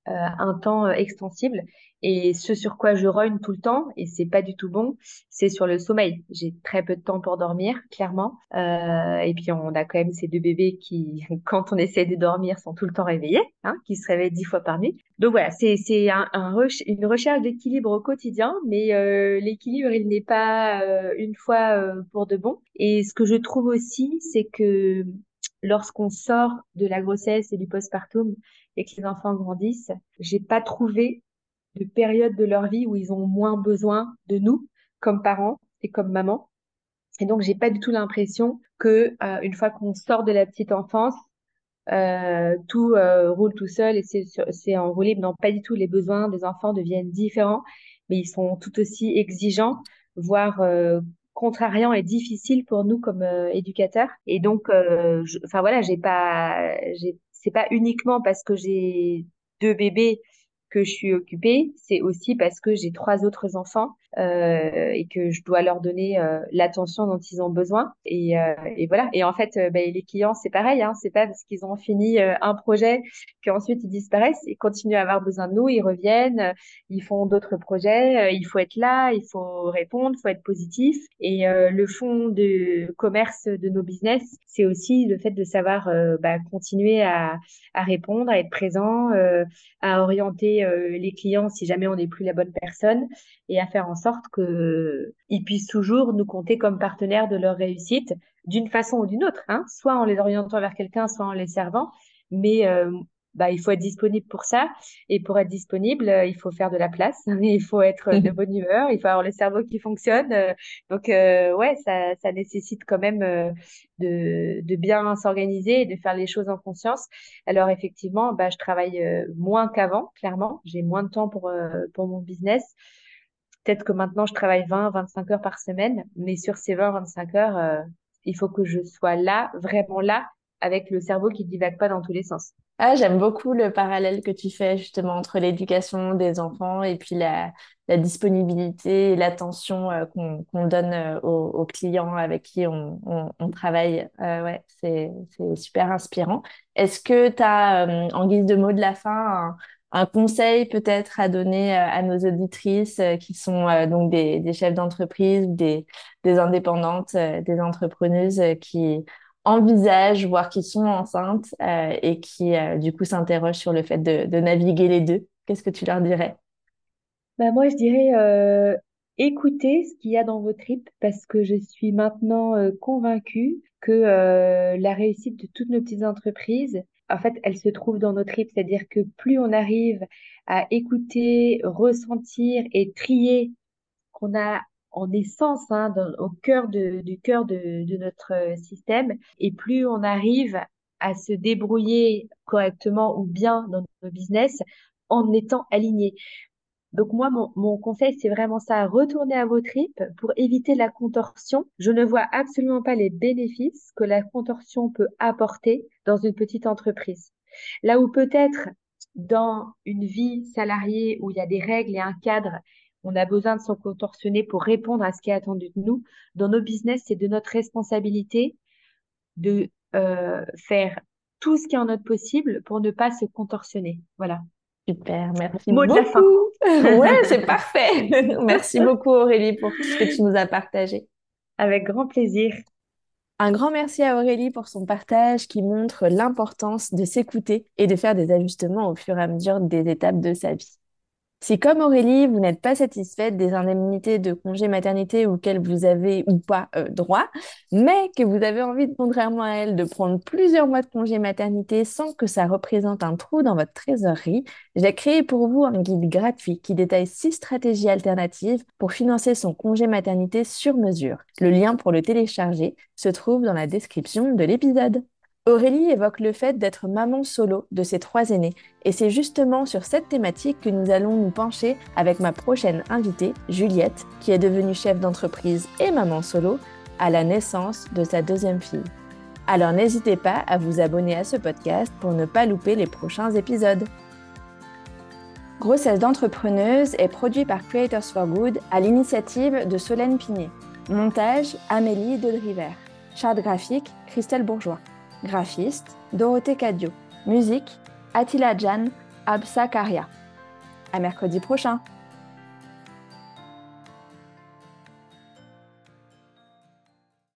un temps extensible. Et ce sur quoi je rogne tout le temps, et c'est pas du tout bon, c'est sur le sommeil. J'ai très peu de temps pour dormir, clairement. Euh, et puis on a quand même ces deux bébés qui, quand on essaie de dormir, sont tout le temps réveillés, hein, qui se réveillent dix fois par nuit. Donc voilà, c'est c'est un, un une recherche d'équilibre au quotidien, mais euh, l'équilibre il n'est pas euh, une fois euh, pour de bon. Et ce que je trouve aussi, c'est que lorsqu'on sort de la grossesse et du postpartum et que les enfants grandissent, j'ai pas trouvé de périodes de leur vie où ils ont moins besoin de nous comme parents et comme maman. Et donc, j'ai pas du tout l'impression que euh, une fois qu'on sort de la petite enfance, euh, tout euh, roule tout seul et c'est enroulé. Non, pas du tout. Les besoins des enfants deviennent différents, mais ils sont tout aussi exigeants, voire contrariants et difficiles pour nous comme éducateurs. Et donc, enfin voilà, j'ai pas, c'est pas uniquement parce que j'ai deux bébés que je suis occupée, c'est aussi parce que j'ai trois autres enfants euh, et que je dois leur donner euh, l'attention dont ils ont besoin. Et, euh, et voilà. Et en fait, ben, les clients, c'est pareil. Hein, c'est pas parce qu'ils ont fini un projet qu'ensuite ils disparaissent. Ils continuent à avoir besoin de nous. Ils reviennent. ils font d'autres projets. il faut être là. Il faut répondre. Il faut être positif. Et le fond de commerce de nos business, c'est aussi le fait de savoir bah, continuer à, à répondre, à être présent, à orienter euh, les clients si jamais on n'est plus la bonne personne et à faire en sorte qu'ils puissent toujours nous compter comme partenaires de leur réussite d'une façon ou d'une autre, hein, soit en les orientant vers quelqu'un, soit en les servant. Mais euh, bah, il faut être disponible pour ça. Et pour être disponible, euh, il faut faire de la place, il faut être de bonne humeur, il faut avoir le cerveau qui fonctionne. Euh, donc, euh, ouais, ça, ça nécessite quand même de, de bien s'organiser et de faire les choses en conscience. Alors, effectivement, bah, je travaille moins qu'avant, clairement. J'ai moins de temps pour, pour mon business. Peut-être que maintenant, je travaille 20, 25 heures par semaine, mais sur ces 20, 25 heures, il faut que je sois là, vraiment là, avec le cerveau qui divague pas dans tous les sens. Ah, j'aime beaucoup le parallèle que tu fais justement entre l'éducation des enfants et puis la, disponibilité et l'attention euh, qu'on donne euh, aux, clients avec qui on, travaille. Euh, ouais, c'est super inspirant. Est-ce que tu as, en guise de mot de la fin, un conseil peut-être à donner à nos auditrices qui sont donc des, chefs d'entreprise, des, indépendantes, des entrepreneuses qui envisagent, voire qui sont enceintes et qui du coup s'interrogent sur le fait de, naviguer les deux. Qu'est-ce que tu leur dirais? Bah moi, je dirais écoutez ce qu'il y a dans vos tripes parce que je suis maintenant convaincue que la réussite de toutes nos petites entreprises, en fait, elle se trouve dans nos tripes. C'est-à-dire que plus on arrive à écouter, ressentir et trier qu'on a en essence hein, au cœur du cœur de, de, notre système, et plus on arrive à se débrouiller correctement ou bien dans nos business en étant aligné. Donc moi, mon, mon conseil, c'est vraiment ça, retourner à vos tripes pour éviter la contorsion. Je ne vois absolument pas les bénéfices que la contorsion peut apporter dans une petite entreprise. Là où peut-être dans une vie salariée où il y a des règles et un cadre, on a besoin de s'en contorsionner pour répondre à ce qui est attendu de nous. Dans nos business, c'est de notre responsabilité de euh, faire tout ce qui est en notre possible pour ne pas se contorsionner. Voilà. Super, merci beaucoup. ouais, c'est parfait. merci beaucoup Aurélie pour tout ce que tu nous as partagé. Avec grand plaisir. Un grand merci à Aurélie pour son partage qui montre l'importance de s'écouter et de faire des ajustements au fur et à mesure des étapes de sa vie. Si comme Aurélie, vous n'êtes pas satisfaite des indemnités de congé maternité auxquelles vous avez ou pas euh, droit, mais que vous avez envie, contrairement à elle, de prendre plusieurs mois de congé maternité sans que ça représente un trou dans votre trésorerie, j'ai créé pour vous un guide gratuit qui détaille six stratégies alternatives pour financer son congé maternité sur mesure. Le lien pour le télécharger se trouve dans la description de l'épisode. Aurélie évoque le fait d'être maman solo de ses trois aînés, et c'est justement sur cette thématique que nous allons nous pencher avec ma prochaine invitée, Juliette, qui est devenue chef d'entreprise et maman solo à la naissance de sa deuxième fille. Alors n'hésitez pas à vous abonner à ce podcast pour ne pas louper les prochains épisodes. Grossesse d'entrepreneuse est produit par Creators for Good à l'initiative de Solène Pigné. Montage Amélie Dodriver. Charte graphique Christelle Bourgeois. Graphiste, Dorothée Cadio. Musique, Attila Jan, Absa Karia. À mercredi prochain!